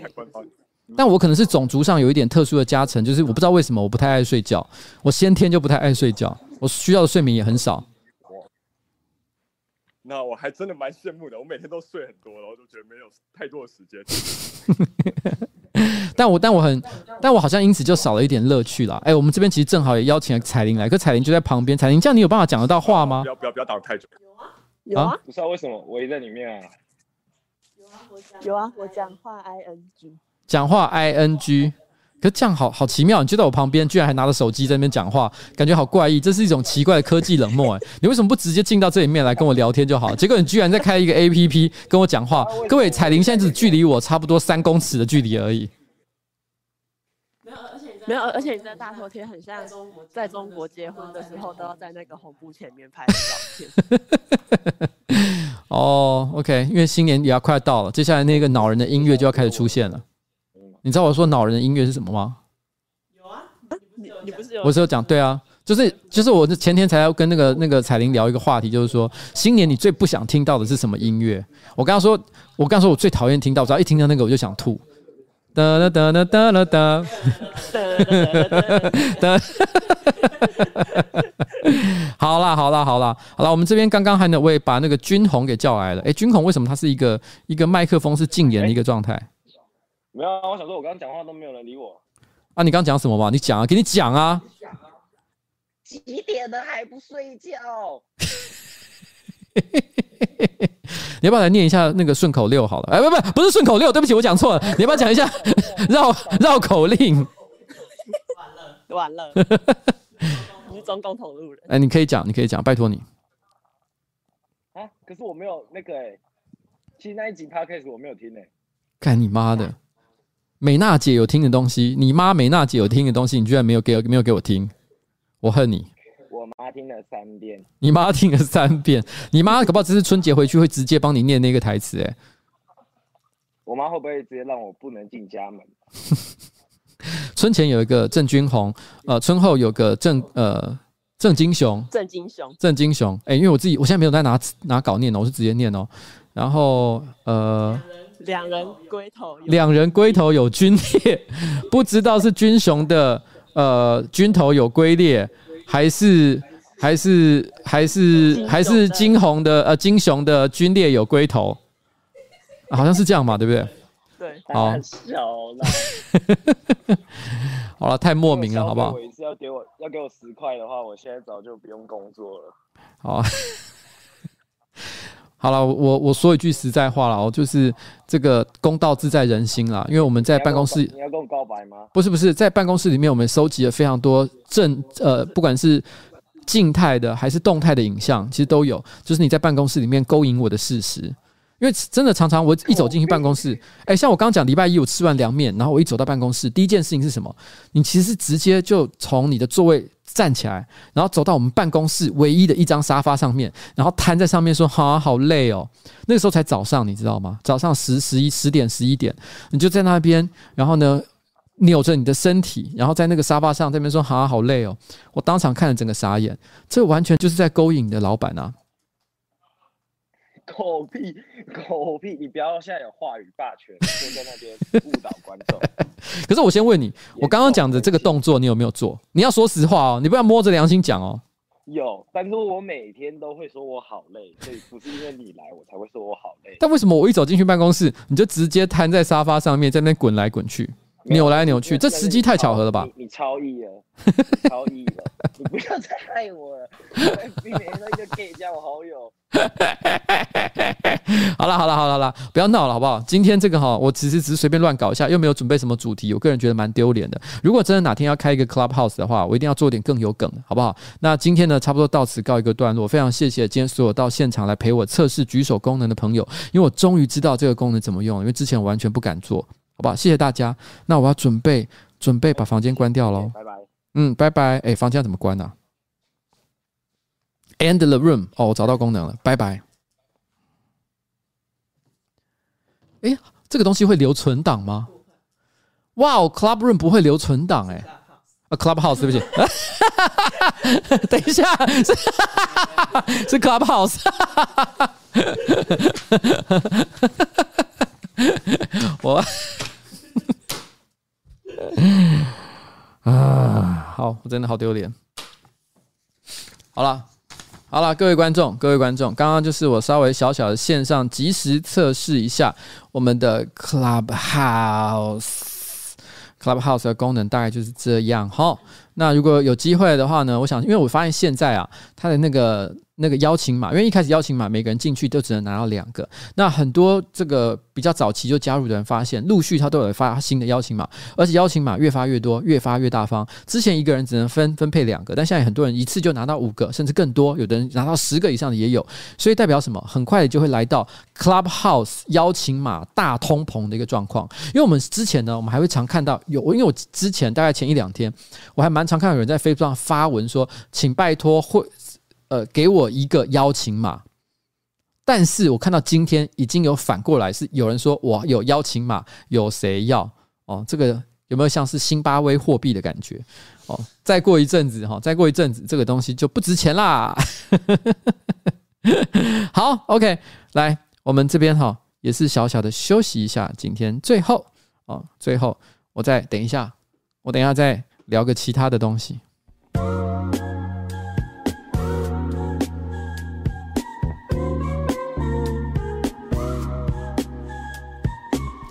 但我可能是种族上有一点特殊的加成，就是我不知道为什么我不太爱睡觉，我先天就不太爱睡觉，我需要的睡眠也很少。那我还真的蛮羡慕的，我每天都睡很多，然后就觉得没有太多的时间。但我但我很，但我好像因此就少了一点乐趣了。哎，我们这边其实正好也邀请了彩玲来，可彩玲就在旁边，彩玲这样你有办法讲得到话吗？不要不要不要挡太久。有啊，不知道为什么我也在里面啊。有啊，我讲话 ing。讲话 ing，可是这样好好奇妙，你就在我旁边，居然还拿着手机在那边讲话，感觉好怪异。这是一种奇怪的科技冷漠哎，你为什么不直接进到这里面来跟我聊天就好？结果你居然在开一个 APP 跟我讲话。各位，彩铃现在只距离我差不多三公尺的距离而已。没有，而且，而且你在大头贴很像在中国结婚的时候都要在那个红布前面 拍照片。哦，OK，因为新年也要快到了，接下来那个恼人的音乐就要开始出现了。你知道我说恼人的音乐是什么吗？有啊，你你不是有？我是有讲，对啊，就是就是我前天才要跟那个那个彩铃聊一个话题，就是说新年你最不想听到的是什么音乐？我刚刚说，我刚刚说我最讨厌听到，只要一听到那个我就想吐。哒哒哒哒哒哒哒。哒。好啦好啦好啦好啦，我们这边刚刚还有位把那个军红给叫来了。哎，军红为什么他是一个一个麦克风是禁言的一个状态？没有啊，我想说，我刚刚讲话都没有人理我。啊，你刚刚讲什么嘛？你讲啊，给你讲啊。几点了还不睡觉？你要不要来念一下那个顺口溜好了？哎，不不，不是顺口溜，对不起，我讲错了。你要不要讲一下 绕绕口令？完了，完了。你是中共同路人。哎，你可以讲，你可以讲，拜托你。啊，可是我没有那个哎，其实那一集 podcast 我没有听哎。干你妈的！美娜姐有听的东西，你妈美娜姐有听的东西，你居然没有给没有给我听，我恨你！我妈听了三遍，你妈听了三遍，你妈搞不好这次春节回去会直接帮你念那个台词哎。我妈会不会直接让我不能进家门？春前有一个郑君红，呃，春后有个郑呃郑金雄，郑金雄，郑金雄。哎，因为我自己我现在没有在拿拿稿念哦，我是直接念哦。然后呃。两人龟头，两人龟头有龟裂，不知道是军雄的呃军头有龟裂，还是还是还是还是金红的呃金雄的军列有龟头，啊，好像是这样嘛，对不对？对，好，好了，太莫名了，好不好？我一次要给我要给我十块的话，我现在早就不用工作了。好。好了，我我说一句实在话了我，就是这个公道自在人心啦。因为我们在办公室，你要跟我告白吗？不是不是，在办公室里面，我们收集了非常多正呃，不管是静态的还是动态的影像，其实都有。就是你在办公室里面勾引我的事实，因为真的常常我一走进去办公室，哎，像我刚刚讲礼拜一我吃完凉面，然后我一走到办公室，第一件事情是什么？你其实是直接就从你的座位。站起来，然后走到我们办公室唯一的一张沙发上面，然后瘫在上面说：“哈，好累哦。”那个时候才早上，你知道吗？早上十、十一、十点、十一点，你就在那边，然后呢，扭着你的身体，然后在那个沙发上这边说：“哈，好累哦。”我当场看了整个傻眼，这完全就是在勾引你的老板啊！狗屁狗屁！你不要现在有话语霸权，就在那边误导观众。可是我先问你，我刚刚讲的这个动作，你有没有做？你要说实话哦，你不要摸着良心讲哦。有，但是我每天都会说我好累，所以不是因为你来我才会说我好累。但为什么我一走进去办公室，你就直接瘫在沙发上面，在那边滚来滚去？扭来扭去，这时机太巧合了吧？你，你超意了，超意了，你不要再害我了，避免那个 gay 加我好友。好了好了好了好了，不要闹了好不好？今天这个哈，我其实只是随便乱搞一下，又没有准备什么主题，我个人觉得蛮丢脸的。如果真的哪天要开一个 Clubhouse 的话，我一定要做点更有梗的，好不好？那今天呢，差不多到此告一个段落。非常谢谢今天所有到现场来陪我测试举手功能的朋友，因为我终于知道这个功能怎么用，因为之前我完全不敢做。好吧，谢谢大家。那我要准备准备把房间关掉喽。拜拜。嗯，拜拜。哎，房间要怎么关呢、啊、？End the room。哦，我找到功能了。拜拜。哎，这个东西会留存档吗？哇哦，Club Room 不会留存档哎。啊，Clubhouse，对不起。等一下，是是 Clubhouse。我。啊，好，我真的好丢脸。好了，好了，各位观众，各位观众，刚刚就是我稍微小小的线上即时测试一下我们的 Clubhouse，Clubhouse 的功能大概就是这样哈。那如果有机会的话呢，我想，因为我发现现在啊，它的那个。那个邀请码，因为一开始邀请码每个人进去都只能拿到两个。那很多这个比较早期就加入的人发现，陆续他都有发新的邀请码，而且邀请码越发越多，越发越大方。之前一个人只能分分配两个，但现在很多人一次就拿到五个，甚至更多，有的人拿到十个以上的也有。所以代表什么？很快就会来到 Clubhouse 邀请码大通膨的一个状况。因为我们之前呢，我们还会常看到有，因为我之前大概前一两天，我还蛮常看到有人在 Facebook 上发文说，请拜托会。呃，给我一个邀请码，但是我看到今天已经有反过来，是有人说我有邀请码，有谁要？哦，这个有没有像是辛巴威货币的感觉？哦，再过一阵子哈，再过一阵子，这个东西就不值钱啦。好，OK，来，我们这边哈也是小小的休息一下。今天最后哦，最后我再等一下，我等一下再聊个其他的东西。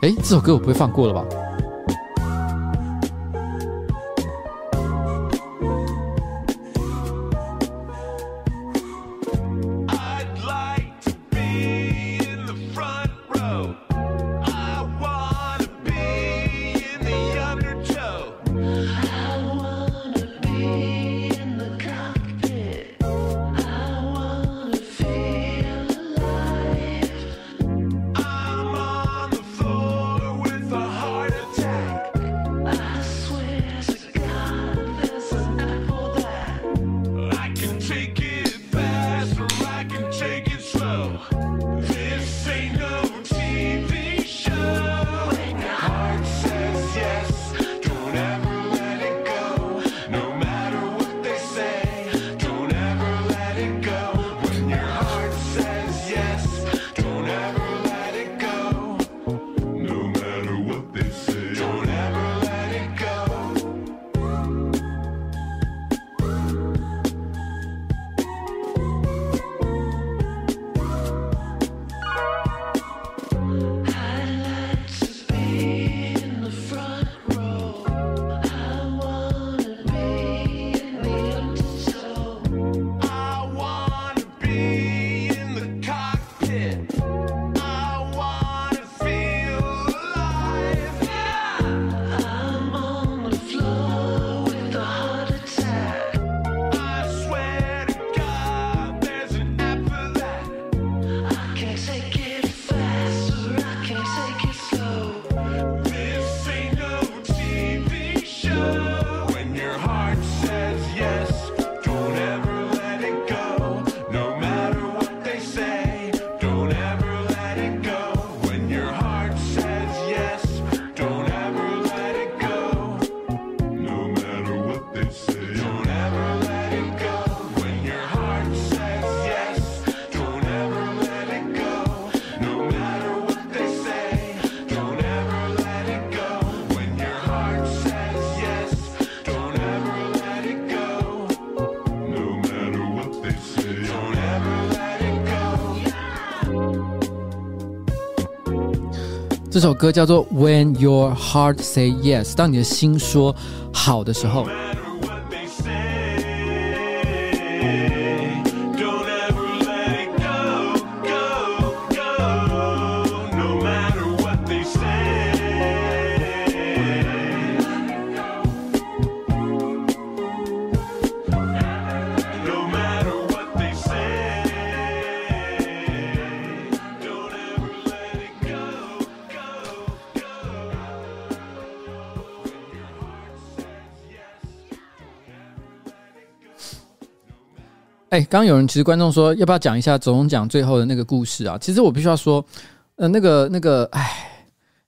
哎，这首歌我不会放过了吧？这首歌叫做《When Your Heart Say Yes》，当你的心说好的时候。刚有人其实观众说要不要讲一下走钟奖最后的那个故事啊？其实我必须要说，呃，那个那个，哎，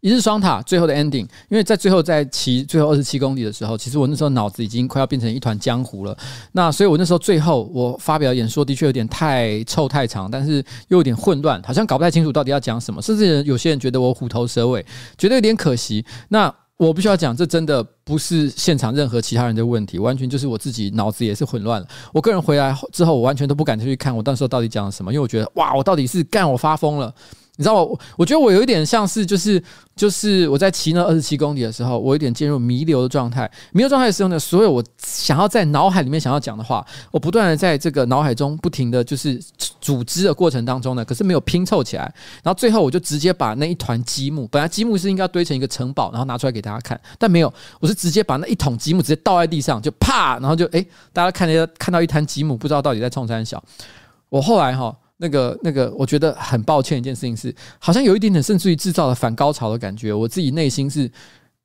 一日双塔最后的 ending，因为在最后在骑最后二十七公里的时候，其实我那时候脑子已经快要变成一团浆糊了。那所以我那时候最后我发表演说的确有点太臭太长，但是又有点混乱，好像搞不太清楚到底要讲什么，甚至有些人觉得我虎头蛇尾，觉得有点可惜。那我必须要讲，这真的不是现场任何其他人的问题，完全就是我自己脑子也是混乱了。我个人回来之后，我完全都不敢去看我当时候到底讲了什么，因为我觉得哇，我到底是干我发疯了，你知道我，我觉得我有一点像是，就是就是我在骑那二十七公里的时候，我有点进入弥留的状态。弥留状态的时候呢，所有我想要在脑海里面想要讲的话，我不断的在这个脑海中不停的就是组织的过程当中呢，可是没有拼凑起来。然后最后我就直接把那一团积木，本来积木是应该堆成一个城堡，然后拿出来给大家看，但没有，我是直接把那一桶积木直接倒在地上，就啪，然后就诶，大家看见看到一滩积木，不知道到底在冲三小。我后来哈。那个那个，我觉得很抱歉一件事情是，好像有一点点甚至于制造了反高潮的感觉。我自己内心是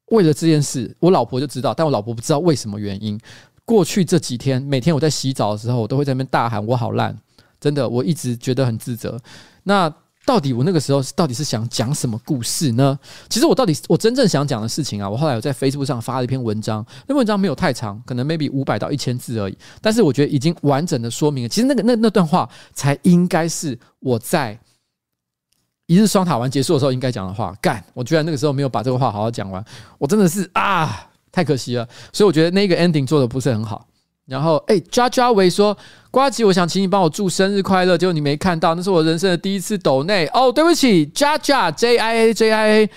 为了这件事，我老婆就知道，但我老婆不知道为什么原因。过去这几天，每天我在洗澡的时候，我都会在那边大喊“我好烂”，真的，我一直觉得很自责。那。到底我那个时候到底是想讲什么故事呢？其实我到底我真正想讲的事情啊，我后来有在 Facebook 上发了一篇文章，那文章没有太长，可能 maybe 五百到一千字而已，但是我觉得已经完整的说明了，其实那个那那段话才应该是我在一日双塔完结束的时候应该讲的话。干，我居然那个时候没有把这个话好好讲完，我真的是啊，太可惜了。所以我觉得那个 ending 做的不是很好。然后，哎，抓抓维说，瓜吉，我想请你帮我祝生日快乐。结果你没看到，那是我人生的第一次抖内。哦，对不起，抓抓 J I A J I A，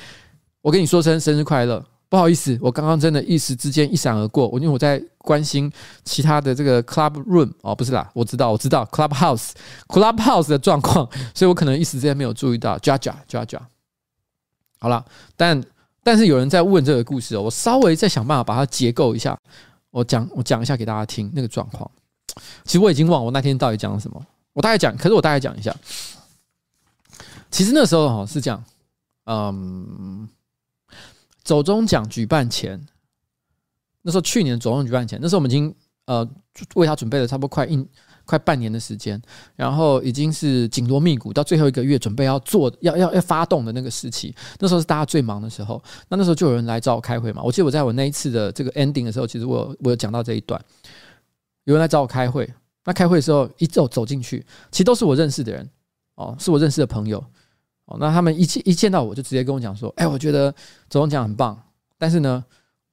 我跟你说声生日快乐。不好意思，我刚刚真的一时之间一闪而过。我因为我在关心其他的这个 Club Room 哦，不是啦，我知道，我知道 Club House Club House 的状况，所以我可能一时之间没有注意到。抓抓抓抓，好了，但但是有人在问这个故事哦，我稍微再想办法把它结构一下。我讲我讲一下给大家听那个状况。其实我已经忘了我那天到底讲了什么。我大概讲，可是我大概讲一下。其实那时候哈是这样，嗯，走中奖举办前，那时候去年走中举办前，那时候我们已经呃为他准备了差不多快一。快半年的时间，然后已经是紧锣密鼓，到最后一个月准备要做、要要要发动的那个时期。那时候是大家最忙的时候。那那时候就有人来找我开会嘛。我记得我在我那一次的这个 ending 的时候，其实我我有讲到这一段。有人来找我开会，那开会的时候一走走进去，其实都是我认识的人哦，是我认识的朋友哦。那他们一见一见到我就直接跟我讲说：“哎，我觉得总统奖很棒，但是呢，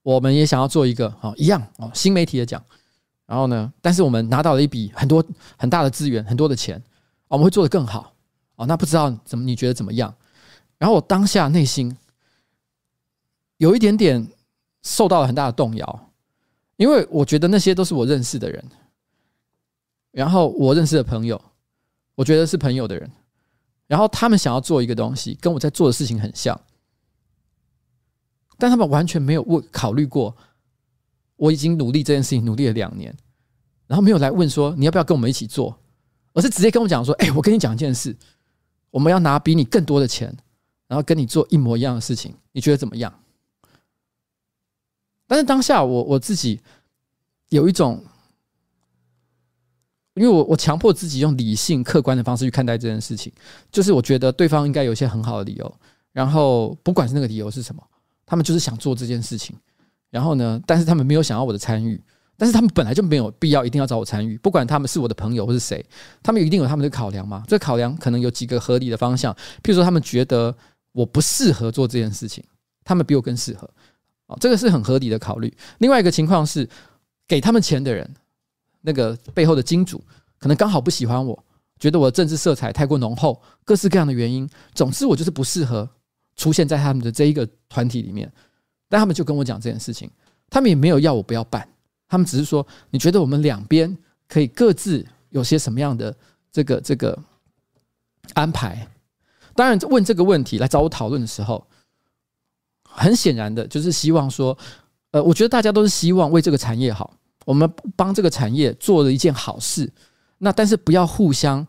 我们也想要做一个哦一样哦新媒体的奖。”然后呢，但是我们拿到了一笔很多很大的资源，很多的钱，我们会做得更好哦。那不知道怎么你觉得怎么样？然后我当下内心有一点点受到了很大的动摇，因为我觉得那些都是我认识的人，然后我认识的朋友，我觉得是朋友的人，然后他们想要做一个东西，跟我在做的事情很像，但他们完全没有问考虑过。我已经努力这件事情努力了两年，然后没有来问说你要不要跟我们一起做，而是直接跟我讲说：“哎，我跟你讲一件事，我们要拿比你更多的钱，然后跟你做一模一样的事情，你觉得怎么样？”但是当下我我自己有一种，因为我我强迫自己用理性客观的方式去看待这件事情，就是我觉得对方应该有一些很好的理由，然后不管是那个理由是什么，他们就是想做这件事情。然后呢，但是他们没有想要我的参与，但是他们本来就没有必要一定要找我参与，不管他们是我的朋友或是谁，他们一定有他们的考量嘛。这考量可能有几个合理的方向，譬如说他们觉得我不适合做这件事情，他们比我更适合，哦，这个是很合理的考虑。另外一个情况是，给他们钱的人，那个背后的金主可能刚好不喜欢我，觉得我的政治色彩太过浓厚，各式各样的原因，总之我就是不适合出现在他们的这一个团体里面。但他们就跟我讲这件事情，他们也没有要我不要办，他们只是说，你觉得我们两边可以各自有些什么样的这个这个安排？当然，问这个问题来找我讨论的时候，很显然的就是希望说，呃，我觉得大家都是希望为这个产业好，我们帮这个产业做了一件好事。那但是不要互相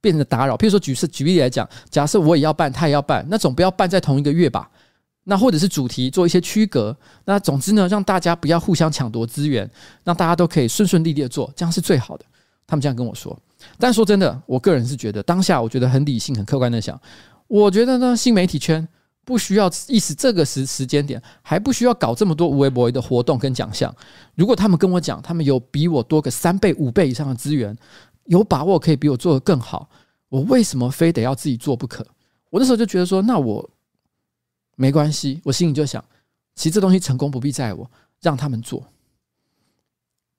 变得打扰。譬如说，举是举例来讲，假设我也要办，他也要办，那总不要办在同一个月吧？那或者是主题做一些区隔，那总之呢，让大家不要互相抢夺资源，让大家都可以顺顺利利的做，这样是最好的。他们这样跟我说。但说真的，我个人是觉得当下我觉得很理性、很客观的想，我觉得呢，新媒体圈不需要意思这个时时间点还不需要搞这么多无微博的活动跟奖项。如果他们跟我讲，他们有比我多个三倍、五倍以上的资源，有把握可以比我做得更好，我为什么非得要自己做不可？我那时候就觉得说，那我。没关系，我心里就想，其实这东西成功不必在我，让他们做。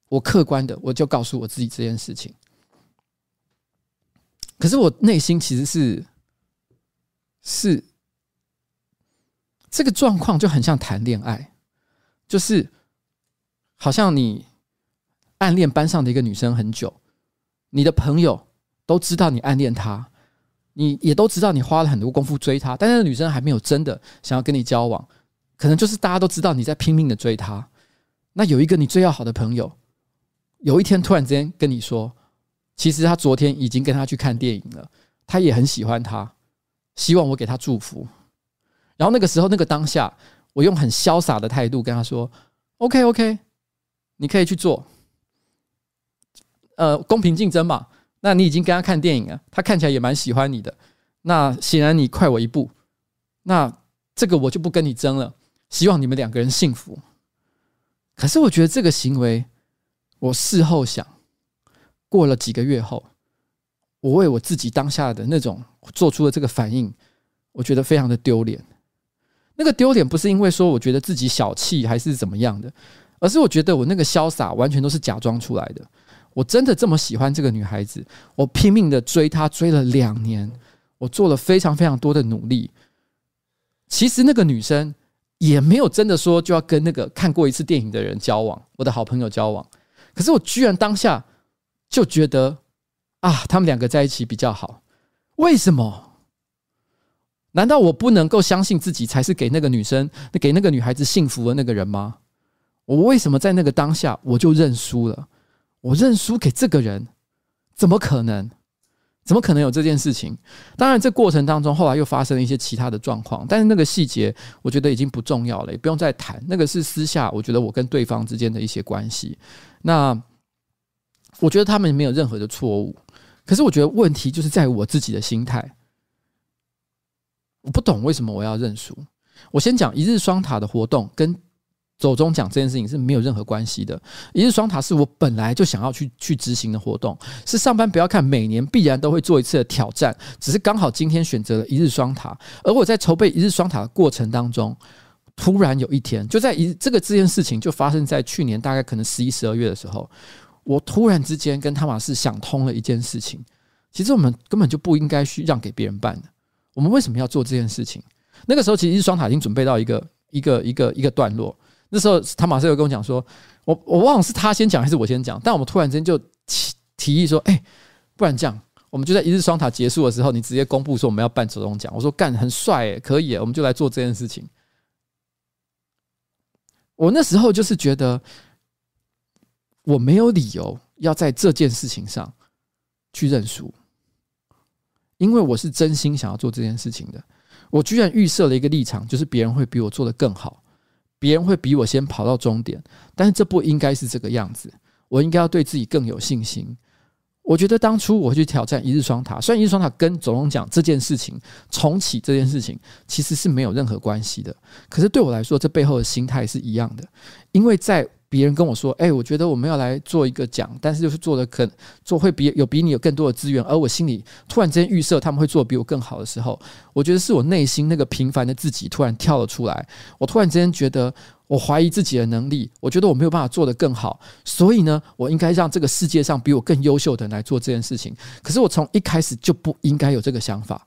我客观的，我就告诉我自己这件事情。可是我内心其实是是这个状况就很像谈恋爱，就是好像你暗恋班上的一个女生很久，你的朋友都知道你暗恋她，你也都知道你花了很多功夫追她，但是女生还没有真的想要跟你交往，可能就是大家都知道你在拼命的追她。那有一个你最要好的朋友，有一天突然之间跟你说，其实他昨天已经跟他去看电影了，他也很喜欢他。希望我给他祝福，然后那个时候那个当下，我用很潇洒的态度跟他说：“OK OK，你可以去做，呃，公平竞争嘛。那你已经跟他看电影了，他看起来也蛮喜欢你的。那显然你快我一步，那这个我就不跟你争了。希望你们两个人幸福。可是我觉得这个行为，我事后想，过了几个月后。”我为我自己当下的那种做出了这个反应，我觉得非常的丢脸。那个丢脸不是因为说我觉得自己小气还是怎么样的，而是我觉得我那个潇洒完全都是假装出来的。我真的这么喜欢这个女孩子，我拼命的追她，追了两年，我做了非常非常多的努力。其实那个女生也没有真的说就要跟那个看过一次电影的人交往，我的好朋友交往。可是我居然当下就觉得。啊，他们两个在一起比较好，为什么？难道我不能够相信自己才是给那个女生、给那个女孩子幸福的那个人吗？我为什么在那个当下我就认输了？我认输给这个人，怎么可能？怎么可能有这件事情？当然，这过程当中后来又发生了一些其他的状况，但是那个细节我觉得已经不重要了，也不用再谈。那个是私下，我觉得我跟对方之间的一些关系。那我觉得他们没有任何的错误。可是我觉得问题就是在我自己的心态，我不懂为什么我要认输。我先讲一日双塔的活动跟走中奖这件事情是没有任何关系的。一日双塔是我本来就想要去去执行的活动，是上班不要看每年必然都会做一次的挑战，只是刚好今天选择了一日双塔。而我在筹备一日双塔的过程当中，突然有一天，就在一这个这件事情就发生在去年大概可能十一十二月的时候。我突然之间跟汤马士想通了一件事情，其实我们根本就不应该去让给别人办的。我们为什么要做这件事情？那个时候其实日双塔已经准备到一个一个一个一个段落。那时候他马上又跟我讲说，我我忘了是他先讲还是我先讲，但我们突然之间就提提议说，哎，不然这样，我们就在一日双塔结束的时候，你直接公布说我们要办走钟奖。我说干很帅，可以，我们就来做这件事情。我那时候就是觉得。我没有理由要在这件事情上去认输，因为我是真心想要做这件事情的。我居然预设了一个立场，就是别人会比我做的更好，别人会比我先跑到终点，但是这不应该是这个样子。我应该要对自己更有信心。我觉得当初我去挑战一日双塔，虽然一日双塔跟总统讲这件事情重启这件事情其实是没有任何关系的，可是对我来说，这背后的心态是一样的，因为在。别人跟我说：“哎，我觉得我们要来做一个奖，但是就是做的可做会比有比你有更多的资源，而我心里突然之间预设他们会做比我更好的时候，我觉得是我内心那个平凡的自己突然跳了出来。我突然之间觉得我怀疑自己的能力，我觉得我没有办法做得更好，所以呢，我应该让这个世界上比我更优秀的人来做这件事情。可是我从一开始就不应该有这个想法，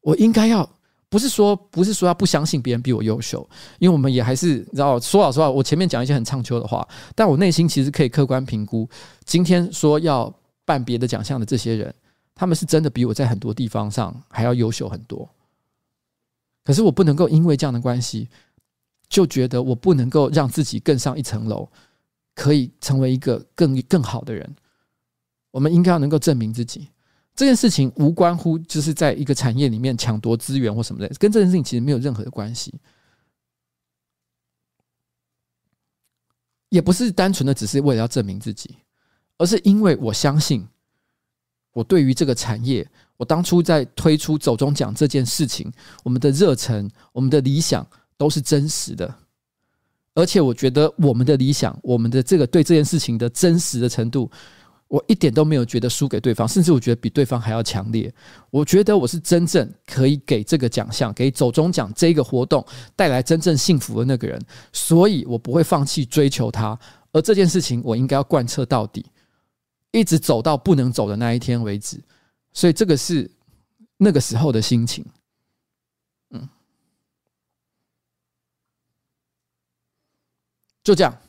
我应该要。”不是说不是说要不相信别人比我优秀，因为我们也还是你知道，说老实话，我前面讲一些很唱秋的话，但我内心其实可以客观评估，今天说要办别的奖项的这些人，他们是真的比我在很多地方上还要优秀很多。可是我不能够因为这样的关系，就觉得我不能够让自己更上一层楼，可以成为一个更更好的人。我们应该要能够证明自己。这件事情无关乎就是在一个产业里面抢夺资源或什么的，跟这件事情其实没有任何的关系，也不是单纯的只是为了要证明自己，而是因为我相信，我对于这个产业，我当初在推出走中奖这件事情，我们的热忱、我们的理想都是真实的，而且我觉得我们的理想、我们的这个对这件事情的真实的程度。我一点都没有觉得输给对方甚至我觉得比对方还要强烈。我觉得我是真正可以给这个奖项给走中奖这个活动带来真正幸福的那个人所以我不会放弃追求他。而这件事情我应该要贯彻到底一直走到不能走的那一天为止。所以这个是那个时候的心情。嗯。就这样。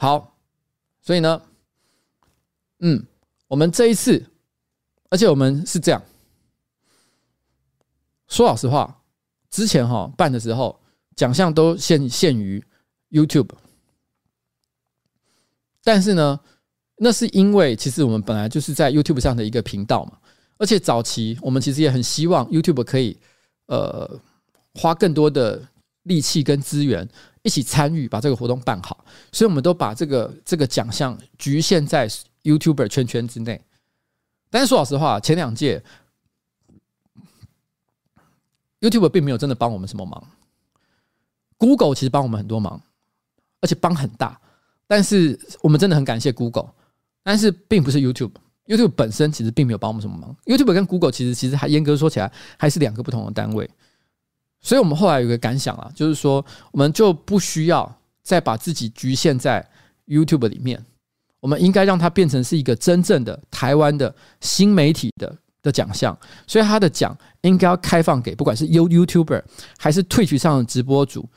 好，所以呢，嗯，我们这一次，而且我们是这样，说老实话，之前哈办的时候，奖项都限限于 YouTube，但是呢，那是因为其实我们本来就是在 YouTube 上的一个频道嘛，而且早期我们其实也很希望 YouTube 可以呃花更多的力气跟资源。一起参与把这个活动办好，所以我们都把这个这个奖项局限在 YouTuber 圈圈之内。但是说老实话，前两届 YouTuber 并没有真的帮我们什么忙，Google 其实帮我们很多忙，而且帮很大。但是我们真的很感谢 Google，但是并不是 YouTube，YouTube 本身其实并没有帮我们什么忙。YouTube 跟 Google 其实其实还严格说起来还是两个不同的单位。所以我们后来有个感想啊，就是说，我们就不需要再把自己局限在 YouTube 里面，我们应该让它变成是一个真正的台湾的新媒体的的奖项。所以它的奖应该要开放给不管是 You YouTuber 还是 Twitch 上的直播主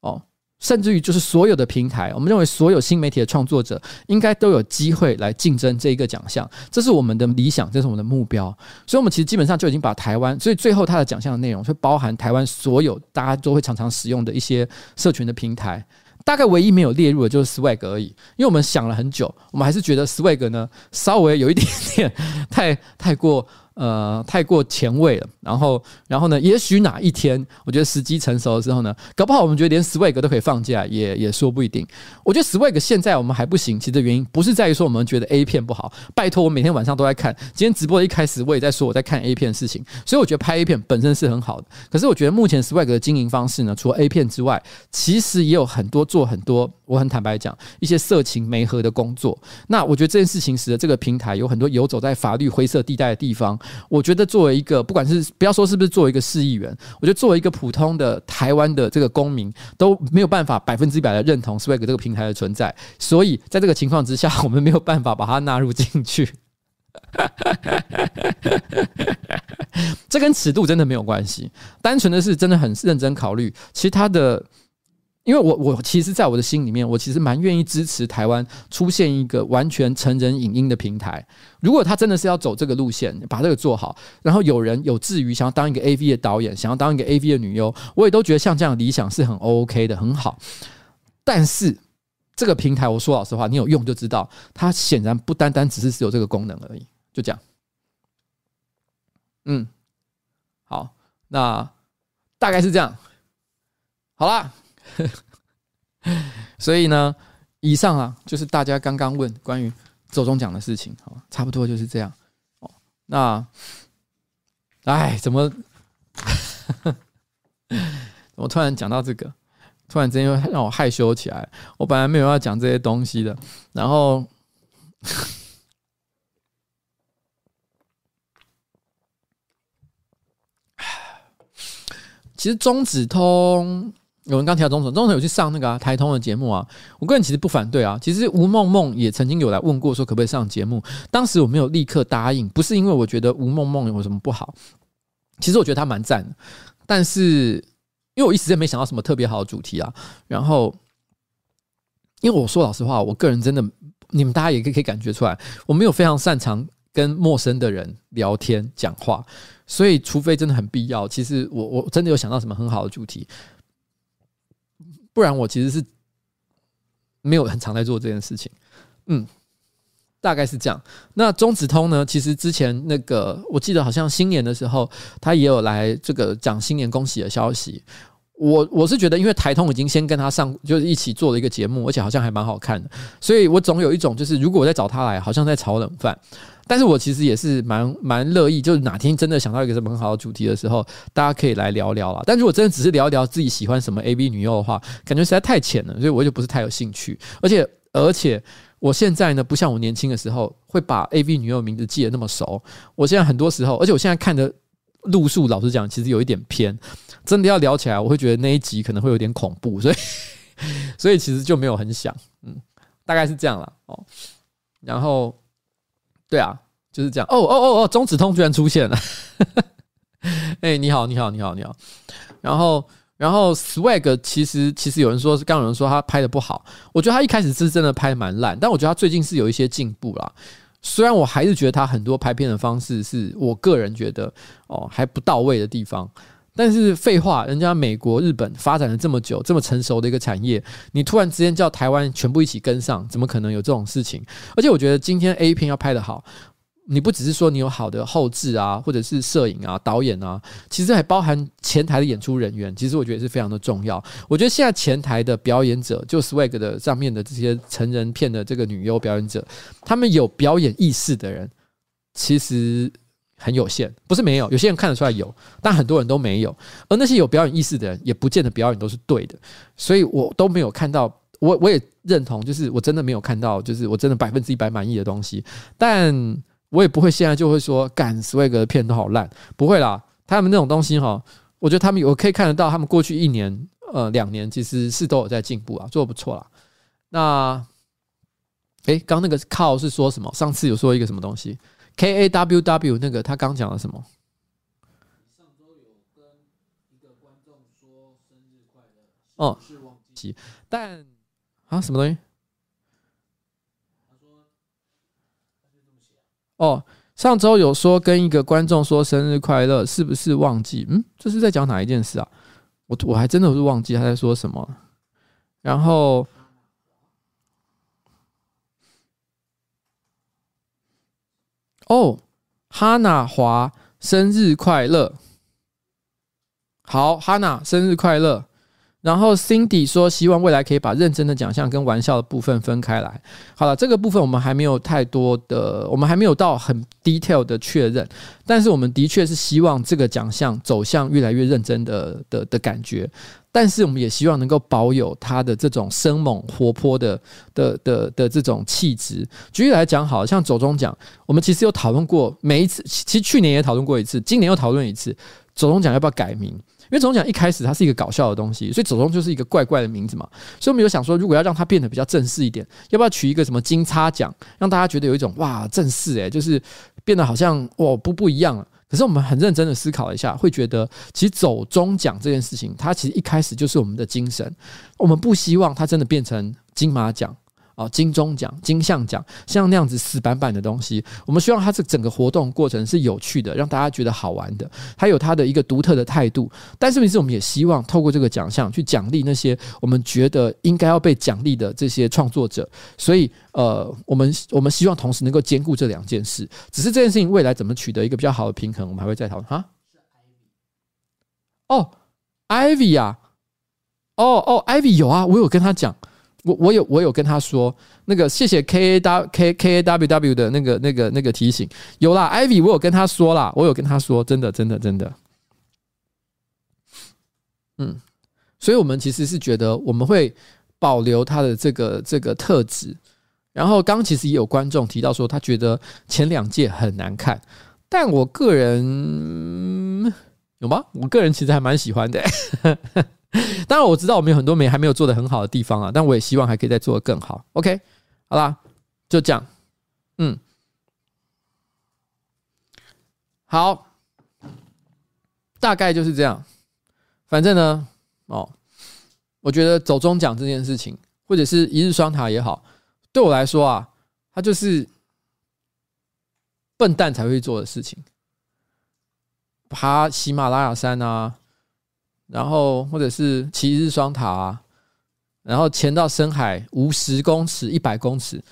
哦。甚至于就是所有的平台，我们认为所有新媒体的创作者应该都有机会来竞争这一个奖项，这是我们的理想，这是我们的目标。所以，我们其实基本上就已经把台湾，所以最后它的奖项的内容会包含台湾所有大家都会常常使用的一些社群的平台，大概唯一没有列入的就是 Swag 而已。因为我们想了很久，我们还是觉得 Swag 呢稍微有一点点太太过。呃，太过前卫了。然后，然后呢？也许哪一天，我觉得时机成熟的时候呢，搞不好我们觉得连 Swag 都可以放假，也也说不一定。我觉得 Swag 现在我们还不行，其实原因不是在于说我们觉得 A 片不好。拜托，我每天晚上都在看。今天直播一开始，我也在说我在看 A 片的事情。所以我觉得拍 A 片本身是很好的。可是我觉得目前 Swag 的经营方式呢，除了 A 片之外，其实也有很多做很多。我很坦白讲，一些色情媒合的工作。那我觉得这件事情使得这个平台有很多游走在法律灰色地带的地方。我觉得作为一个，不管是不要说是不是作为一个市议员，我觉得作为一个普通的台湾的这个公民，都没有办法百分之百的认同 Swag 这个平台的存在。所以在这个情况之下，我们没有办法把它纳入进去。这跟尺度真的没有关系，单纯的是真的很认真考虑，其他的。因为我我其实，在我的心里面，我其实蛮愿意支持台湾出现一个完全成人影音的平台。如果他真的是要走这个路线，把这个做好，然后有人有志于想要当一个 AV 的导演，想要当一个 AV 的女优，我也都觉得像这样理想是很 OK 的，很好。但是这个平台，我说老实话，你有用就知道，它显然不单单只是只有这个功能而已。就这样。嗯，好，那大概是这样。好啦。所以呢，以上啊，就是大家刚刚问关于周中奖的事情，好，差不多就是这样。哦，那，哎，怎么，我突然讲到这个，突然之间又让我害羞起来。我本来没有要讲这些东西的，然后，其实中指通。有人刚提到中指，中指有去上那个、啊、台通的节目啊。我个人其实不反对啊。其实吴梦梦也曾经有来问过，说可不可以上节目。当时我没有立刻答应，不是因为我觉得吴梦梦有什么不好。其实我觉得她蛮赞的，但是因为我一时间没想到什么特别好的主题啊。然后，因为我说老实话，我个人真的，你们大家也可以可以感觉出来，我没有非常擅长跟陌生的人聊天讲话。所以，除非真的很必要，其实我我真的有想到什么很好的主题。不然我其实是没有很常在做这件事情，嗯，大概是这样。那中指通呢？其实之前那个我记得好像新年的时候，他也有来这个讲新年恭喜的消息。我我是觉得，因为台通已经先跟他上，就是一起做了一个节目，而且好像还蛮好看的，所以我总有一种就是，如果我再找他来，好像在炒冷饭。但是我其实也是蛮蛮乐意，就是哪天真的想到一个什么很好的主题的时候，大家可以来聊聊啦。但如果真的只是聊一聊自己喜欢什么 AV 女优的话，感觉实在太浅了，所以我就不是太有兴趣。而且而且，我现在呢，不像我年轻的时候会把 AV 女优名字记得那么熟。我现在很多时候，而且我现在看的路数，老实讲，其实有一点偏。真的要聊起来，我会觉得那一集可能会有点恐怖，所以所以其实就没有很想，嗯，大概是这样了哦。然后。对啊，就是这样。哦哦哦哦，中指通居然出现了！哎，你好，你好，你好，你好。然后，然后 Swag 其实其实有人说，刚有人说他拍的不好，我觉得他一开始是真的拍蛮烂，但我觉得他最近是有一些进步啦。虽然我还是觉得他很多拍片的方式是我个人觉得哦还不到位的地方。但是废话，人家美国、日本发展了这么久，这么成熟的一个产业，你突然之间叫台湾全部一起跟上，怎么可能有这种事情？而且我觉得今天 A 片要拍得好，你不只是说你有好的后制啊，或者是摄影啊、导演啊，其实还包含前台的演出人员。其实我觉得是非常的重要。我觉得现在前台的表演者，就 Swag 的上面的这些成人片的这个女优表演者，他们有表演意识的人，其实。很有限，不是没有，有些人看得出来有，但很多人都没有。而那些有表演意识的人，也不见得表演都是对的。所以我都没有看到，我我也认同，就是我真的没有看到，就是我真的百分之一百满意的东西。但我也不会现在就会说，干 Swag 的片都好烂，不会啦。他们那种东西哈，我觉得他们有可以看得到，他们过去一年呃两年其实是都有在进步啊，做得不错啦。那，诶，刚那个靠是说什么？上次有说一个什么东西？K A W W 那个他刚讲了什么？上周有跟一个观众说生日快乐，哦，是忘记，但啊什么东西？他说他就这么写。哦，上周有说跟一个观众说生日快乐，是不是忘记？嗯，这是在讲哪一件事啊？我我还真的是忘记他在说什么。然后。哦，哈娜华生日快乐！好，哈娜生日快乐。然后 Cindy 说，希望未来可以把认真的奖项跟玩笑的部分分开来。好了，这个部分我们还没有太多的，我们还没有到很 detail 的确认。但是我们的确是希望这个奖项走向越来越认真的的的感觉。但是我们也希望能够保有他的这种生猛活泼的的的的这种气质。举例来讲，好像走钟奖，我们其实有讨论过，每一次其实去年也讨论过一次，今年又讨论一次，走钟奖要不要改名？因为走钟奖一开始它是一个搞笑的东西，所以走钟就是一个怪怪的名字嘛。所以我们有想说，如果要让它变得比较正式一点，要不要取一个什么金叉奖，让大家觉得有一种哇正式诶，就是变得好像哇不不一样了。可是我们很认真的思考一下，会觉得其实走中奖这件事情，它其实一开始就是我们的精神。我们不希望它真的变成金马奖。啊，金钟奖、金像奖，像那样子死板板的东西，我们希望它这整个活动过程是有趣的，让大家觉得好玩的，它有它的一个独特的态度。但是，其实我们也希望透过这个奖项去奖励那些我们觉得应该要被奖励的这些创作者。所以，呃，我们我们希望同时能够兼顾这两件事。只是这件事情未来怎么取得一个比较好的平衡，我们还会再讨论。哈，哦，Ivy 啊，哦哦，Ivy 有啊，我有跟他讲。我我有我有跟他说那个谢谢 K A W K K A W W 的那个那个那个提醒有啦，Ivy 我有跟他说啦，我有跟他说，真的真的真的，嗯，所以我们其实是觉得我们会保留他的这个这个特质。然后刚其实也有观众提到说他觉得前两届很难看，但我个人有吗？我个人其实还蛮喜欢的。当然我知道我们有很多没还没有做得很好的地方啊，但我也希望还可以再做得更好。OK，好啦，就这样，嗯，好，大概就是这样。反正呢，哦，我觉得走中奖这件事情，或者是一日双塔也好，对我来说啊，它就是笨蛋才会做的事情，爬喜马拉雅山啊。然后，或者是骑日双塔啊，然后潜到深海五十公尺、一百公尺，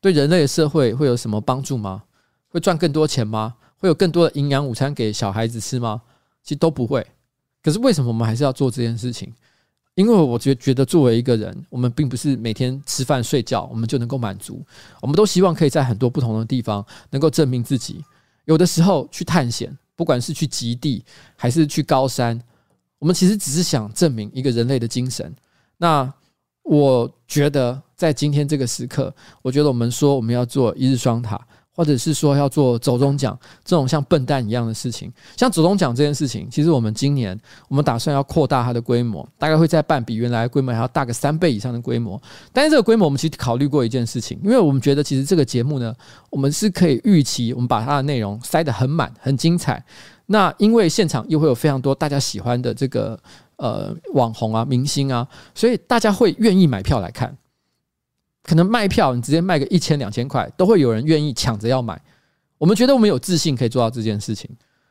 对人类的社会会有什么帮助吗？会赚更多钱吗？会有更多的营养午餐给小孩子吃吗？其实都不会。可是为什么我们还是要做这件事情？因为我觉觉得作为一个人，我们并不是每天吃饭睡觉我们就能够满足，我们都希望可以在很多不同的地方能够证明自己。有的时候去探险，不管是去极地还是去高山。我们其实只是想证明一个人类的精神。那我觉得，在今天这个时刻，我觉得我们说我们要做一日双塔，或者是说要做走钟奖这种像笨蛋一样的事情，像走钟奖这件事情，其实我们今年我们打算要扩大它的规模，大概会再办比原来规模还要大个三倍以上的规模。但是这个规模，我们其实考虑过一件事情，因为我们觉得其实这个节目呢，我们是可以预期，我们把它的内容塞得很满、很精彩。那因为现场又会有非常多大家喜欢的这个呃网红啊、明星啊，所以大家会愿意买票来看。可能卖票你直接卖个一千两千块，都会有人愿意抢着要买。我们觉得我们有自信可以做到这件事情，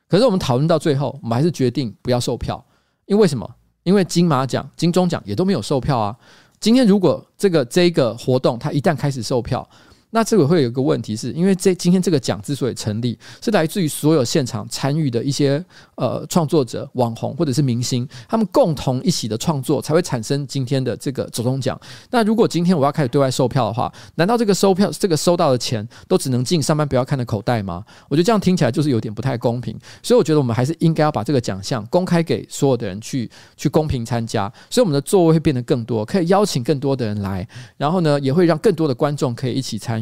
可是我们讨论到最后，我们还是决定不要售票。因为什么？因为金马奖、金钟奖也都没有售票啊。今天如果这个这个活动它一旦开始售票，那这个会有一个问题是，因为这今天这个奖之所以成立，是来自于所有现场参与的一些呃创作者、网红或者是明星，他们共同一起的创作才会产生今天的这个走钟奖。那如果今天我要开始对外售票的话，难道这个收票、这个收到的钱都只能进上班不要看的口袋吗？我觉得这样听起来就是有点不太公平。所以我觉得我们还是应该要把这个奖项公开给所有的人去去公平参加，所以我们的座位会变得更多，可以邀请更多的人来，然后呢，也会让更多的观众可以一起参。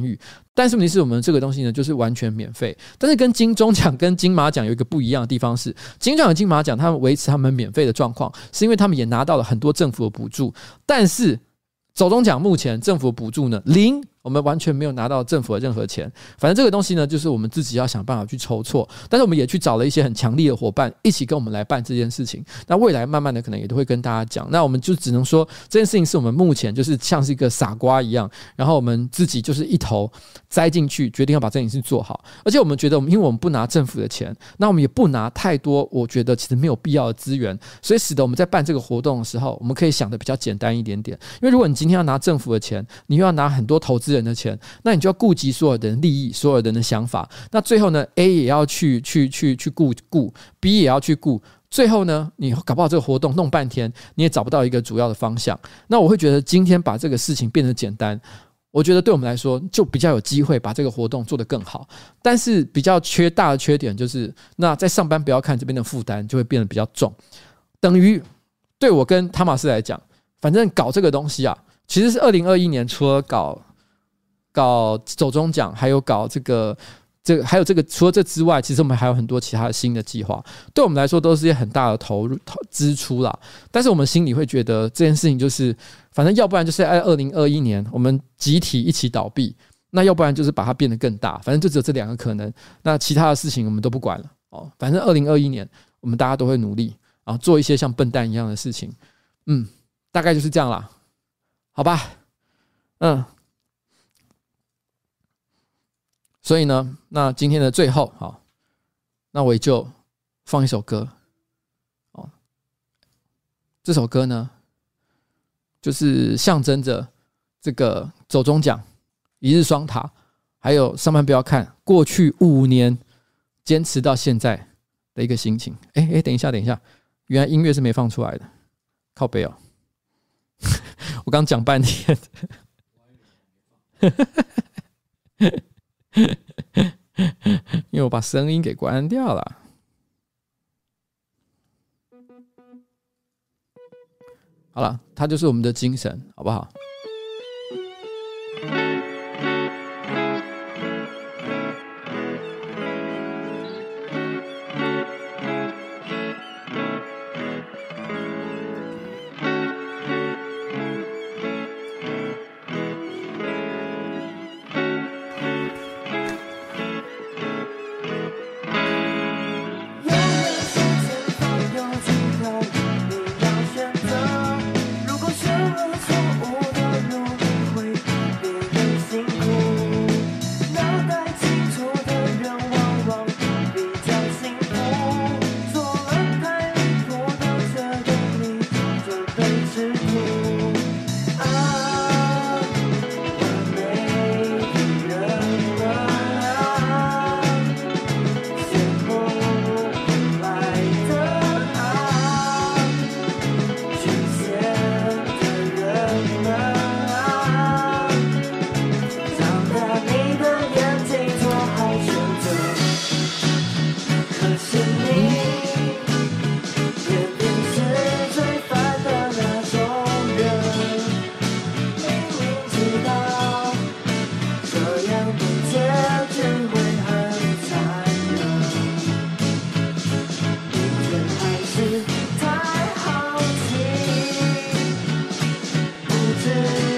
但是问题是我们这个东西呢，就是完全免费。但是跟金钟奖、跟金马奖有一个不一样的地方是，金钟奖、金马奖他们维持他们免费的状况，是因为他们也拿到了很多政府的补助。但是走中奖目前政府补助呢，零。我们完全没有拿到政府的任何钱，反正这个东西呢，就是我们自己要想办法去筹措。但是我们也去找了一些很强力的伙伴，一起跟我们来办这件事情。那未来慢慢的可能也都会跟大家讲。那我们就只能说这件事情是我们目前就是像是一个傻瓜一样，然后我们自己就是一头栽进去，决定要把这件事做好。而且我们觉得，我们因为我们不拿政府的钱，那我们也不拿太多，我觉得其实没有必要的资源，所以使得我们在办这个活动的时候，我们可以想的比较简单一点点。因为如果你今天要拿政府的钱，你又要拿很多投资人人的钱，那你就要顾及所有的人利益，所有人的想法。那最后呢，A 也要去去去去顾顾，B 也要去顾。最后呢，你搞不好这个活动弄半天，你也找不到一个主要的方向。那我会觉得今天把这个事情变得简单，我觉得对我们来说就比较有机会把这个活动做得更好。但是比较缺大的缺点就是，那在上班不要看这边的负担就会变得比较重。等于对我跟汤马斯来讲，反正搞这个东西啊，其实是二零二一年除了搞。搞走中奖，还有搞这个，这还有这个，除了这之外，其实我们还有很多其他的新的计划。对我们来说，都是一些很大的投入、投支出啦。但是我们心里会觉得这件事情就是，反正要不然就是在二零二一年我们集体一起倒闭，那要不然就是把它变得更大。反正就只有这两个可能。那其他的事情我们都不管了哦。反正二零二一年我们大家都会努力啊，做一些像笨蛋一样的事情。嗯，大概就是这样啦。好吧，嗯。所以呢，那今天的最后，好，那我也就放一首歌，哦，这首歌呢，就是象征着这个走中奖、一日双塔，还有上班不要看过去五年坚持到现在的一个心情。哎哎，等一下，等一下，原来音乐是没放出来的，靠北哦，我刚讲半天。因为我把声音给关掉了。好了，它就是我们的精神，好不好？pretend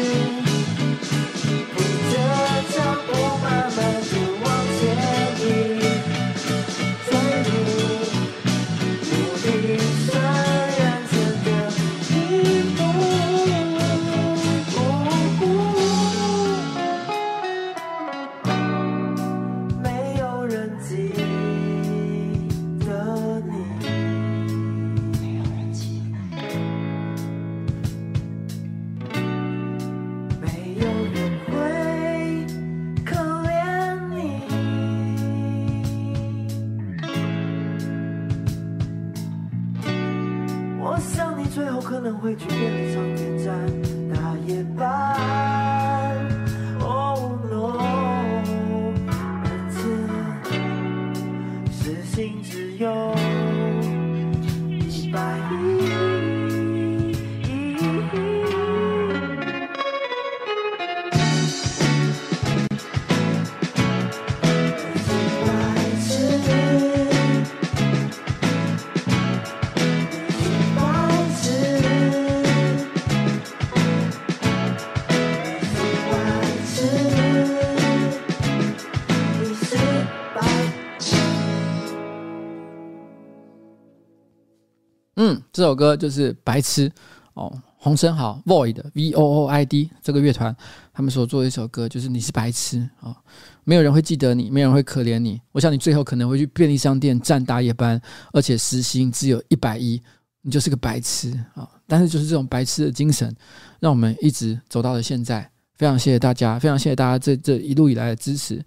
这首歌就是《白痴》哦，洪申豪 Void V O O I D 这个乐团他们所做的一首歌，就是你是白痴啊、哦，没有人会记得你，没有人会可怜你。我想你最后可能会去便利商店站大夜班，而且时薪只有一百一，你就是个白痴啊、但是就是这种白痴的精神，让我们一直走到了现在。非常谢谢大家，非常谢谢大家这这一路以来的支持，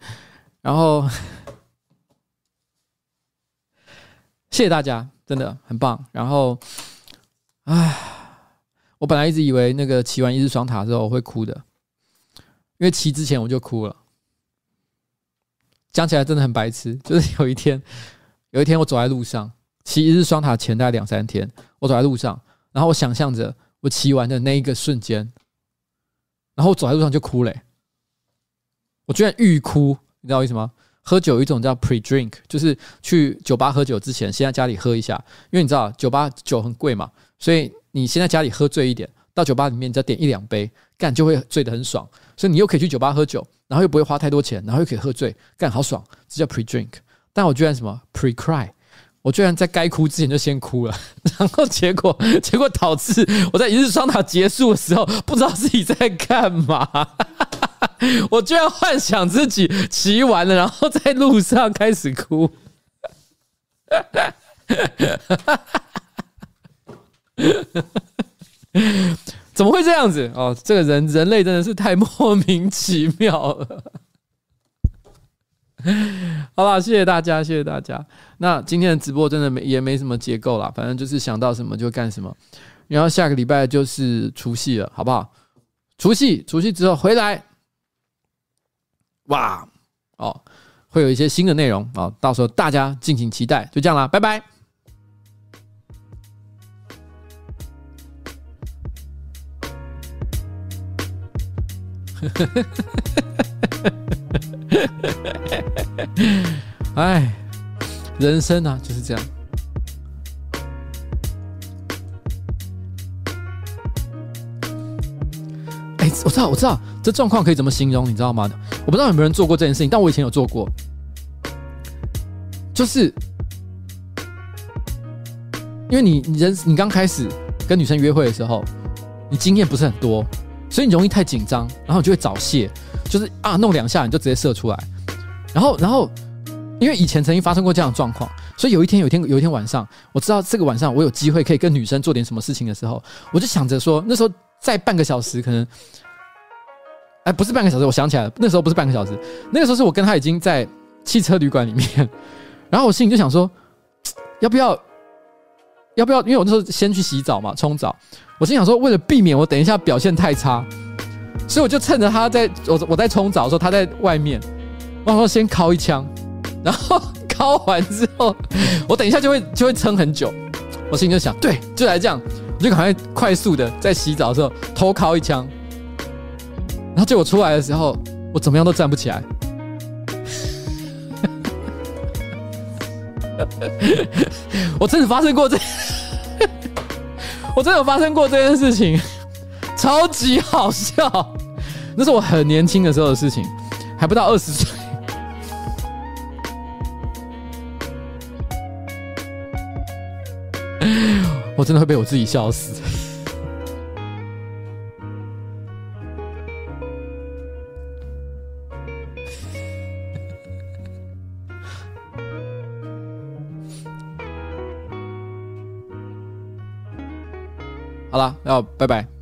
然后 谢谢大家。真的很棒，然后，唉，我本来一直以为那个骑完一日双塔之后我会哭的，因为骑之前我就哭了。讲起来真的很白痴，就是有一天，有一天我走在路上，骑一日双塔前大概两三天，我走在路上，然后我想象着我骑完的那一个瞬间，然后我走在路上就哭了，我居然欲哭，你知道为什么？喝酒有一种叫 pre-drink，就是去酒吧喝酒之前，先在家里喝一下，因为你知道酒吧酒很贵嘛，所以你先在家里喝醉一点，到酒吧里面你再点一两杯，干就会醉得很爽。所以你又可以去酒吧喝酒，然后又不会花太多钱，然后又可以喝醉，干好爽，这叫 pre-drink。但我居然什么 pre-cry，我居然在该哭之前就先哭了，然后结果结果导致我在一日双塔结束的时候，不知道自己在干嘛。我居然幻想自己骑完了，然后在路上开始哭，怎么会这样子？哦，这个人人类真的是太莫名其妙了。好吧，谢谢大家，谢谢大家。那今天的直播真的没也没什么结构啦，反正就是想到什么就干什么。然后下个礼拜就是除夕了，好不好？除夕，除夕之后回来。哇，哦，会有一些新的内容啊，哦，到时候大家敬请期待。就这样啦，拜拜。哎，人生啊就是这样。哎，我知道，我知道，这状况可以怎么形容，你知道吗？我不知道有没有人做过这件事情，但我以前有做过，就是因为你人你刚开始跟女生约会的时候，你经验不是很多，所以你容易太紧张，然后你就会早泄，就是啊弄两下你就直接射出来，然后然后因为以前曾经发生过这样的状况，所以有一天有一天有一天晚上，我知道这个晚上我有机会可以跟女生做点什么事情的时候，我就想着说那时候再半个小时可能。哎，不是半个小时，我想起来了，那时候不是半个小时，那个时候是我跟他已经在汽车旅馆里面，然后我心里就想说，要不要，要不要？因为我那时候先去洗澡嘛，冲澡，我心想说，为了避免我等一下表现太差，所以我就趁着他在我我在冲澡的时候，他在外面，我说先敲一枪，然后 敲完之后，我等一下就会就会撑很久，我心里就想，对，就来这样，我就赶快快速的在洗澡的时候偷敲一枪。然后结果出来的时候，我怎么样都站不起来。我真的发生过这，我真的有发生过这件事情，超级好笑。那是我很年轻的时候的事情，还不到二十岁。我真的会被我自己笑死。好了，要拜拜。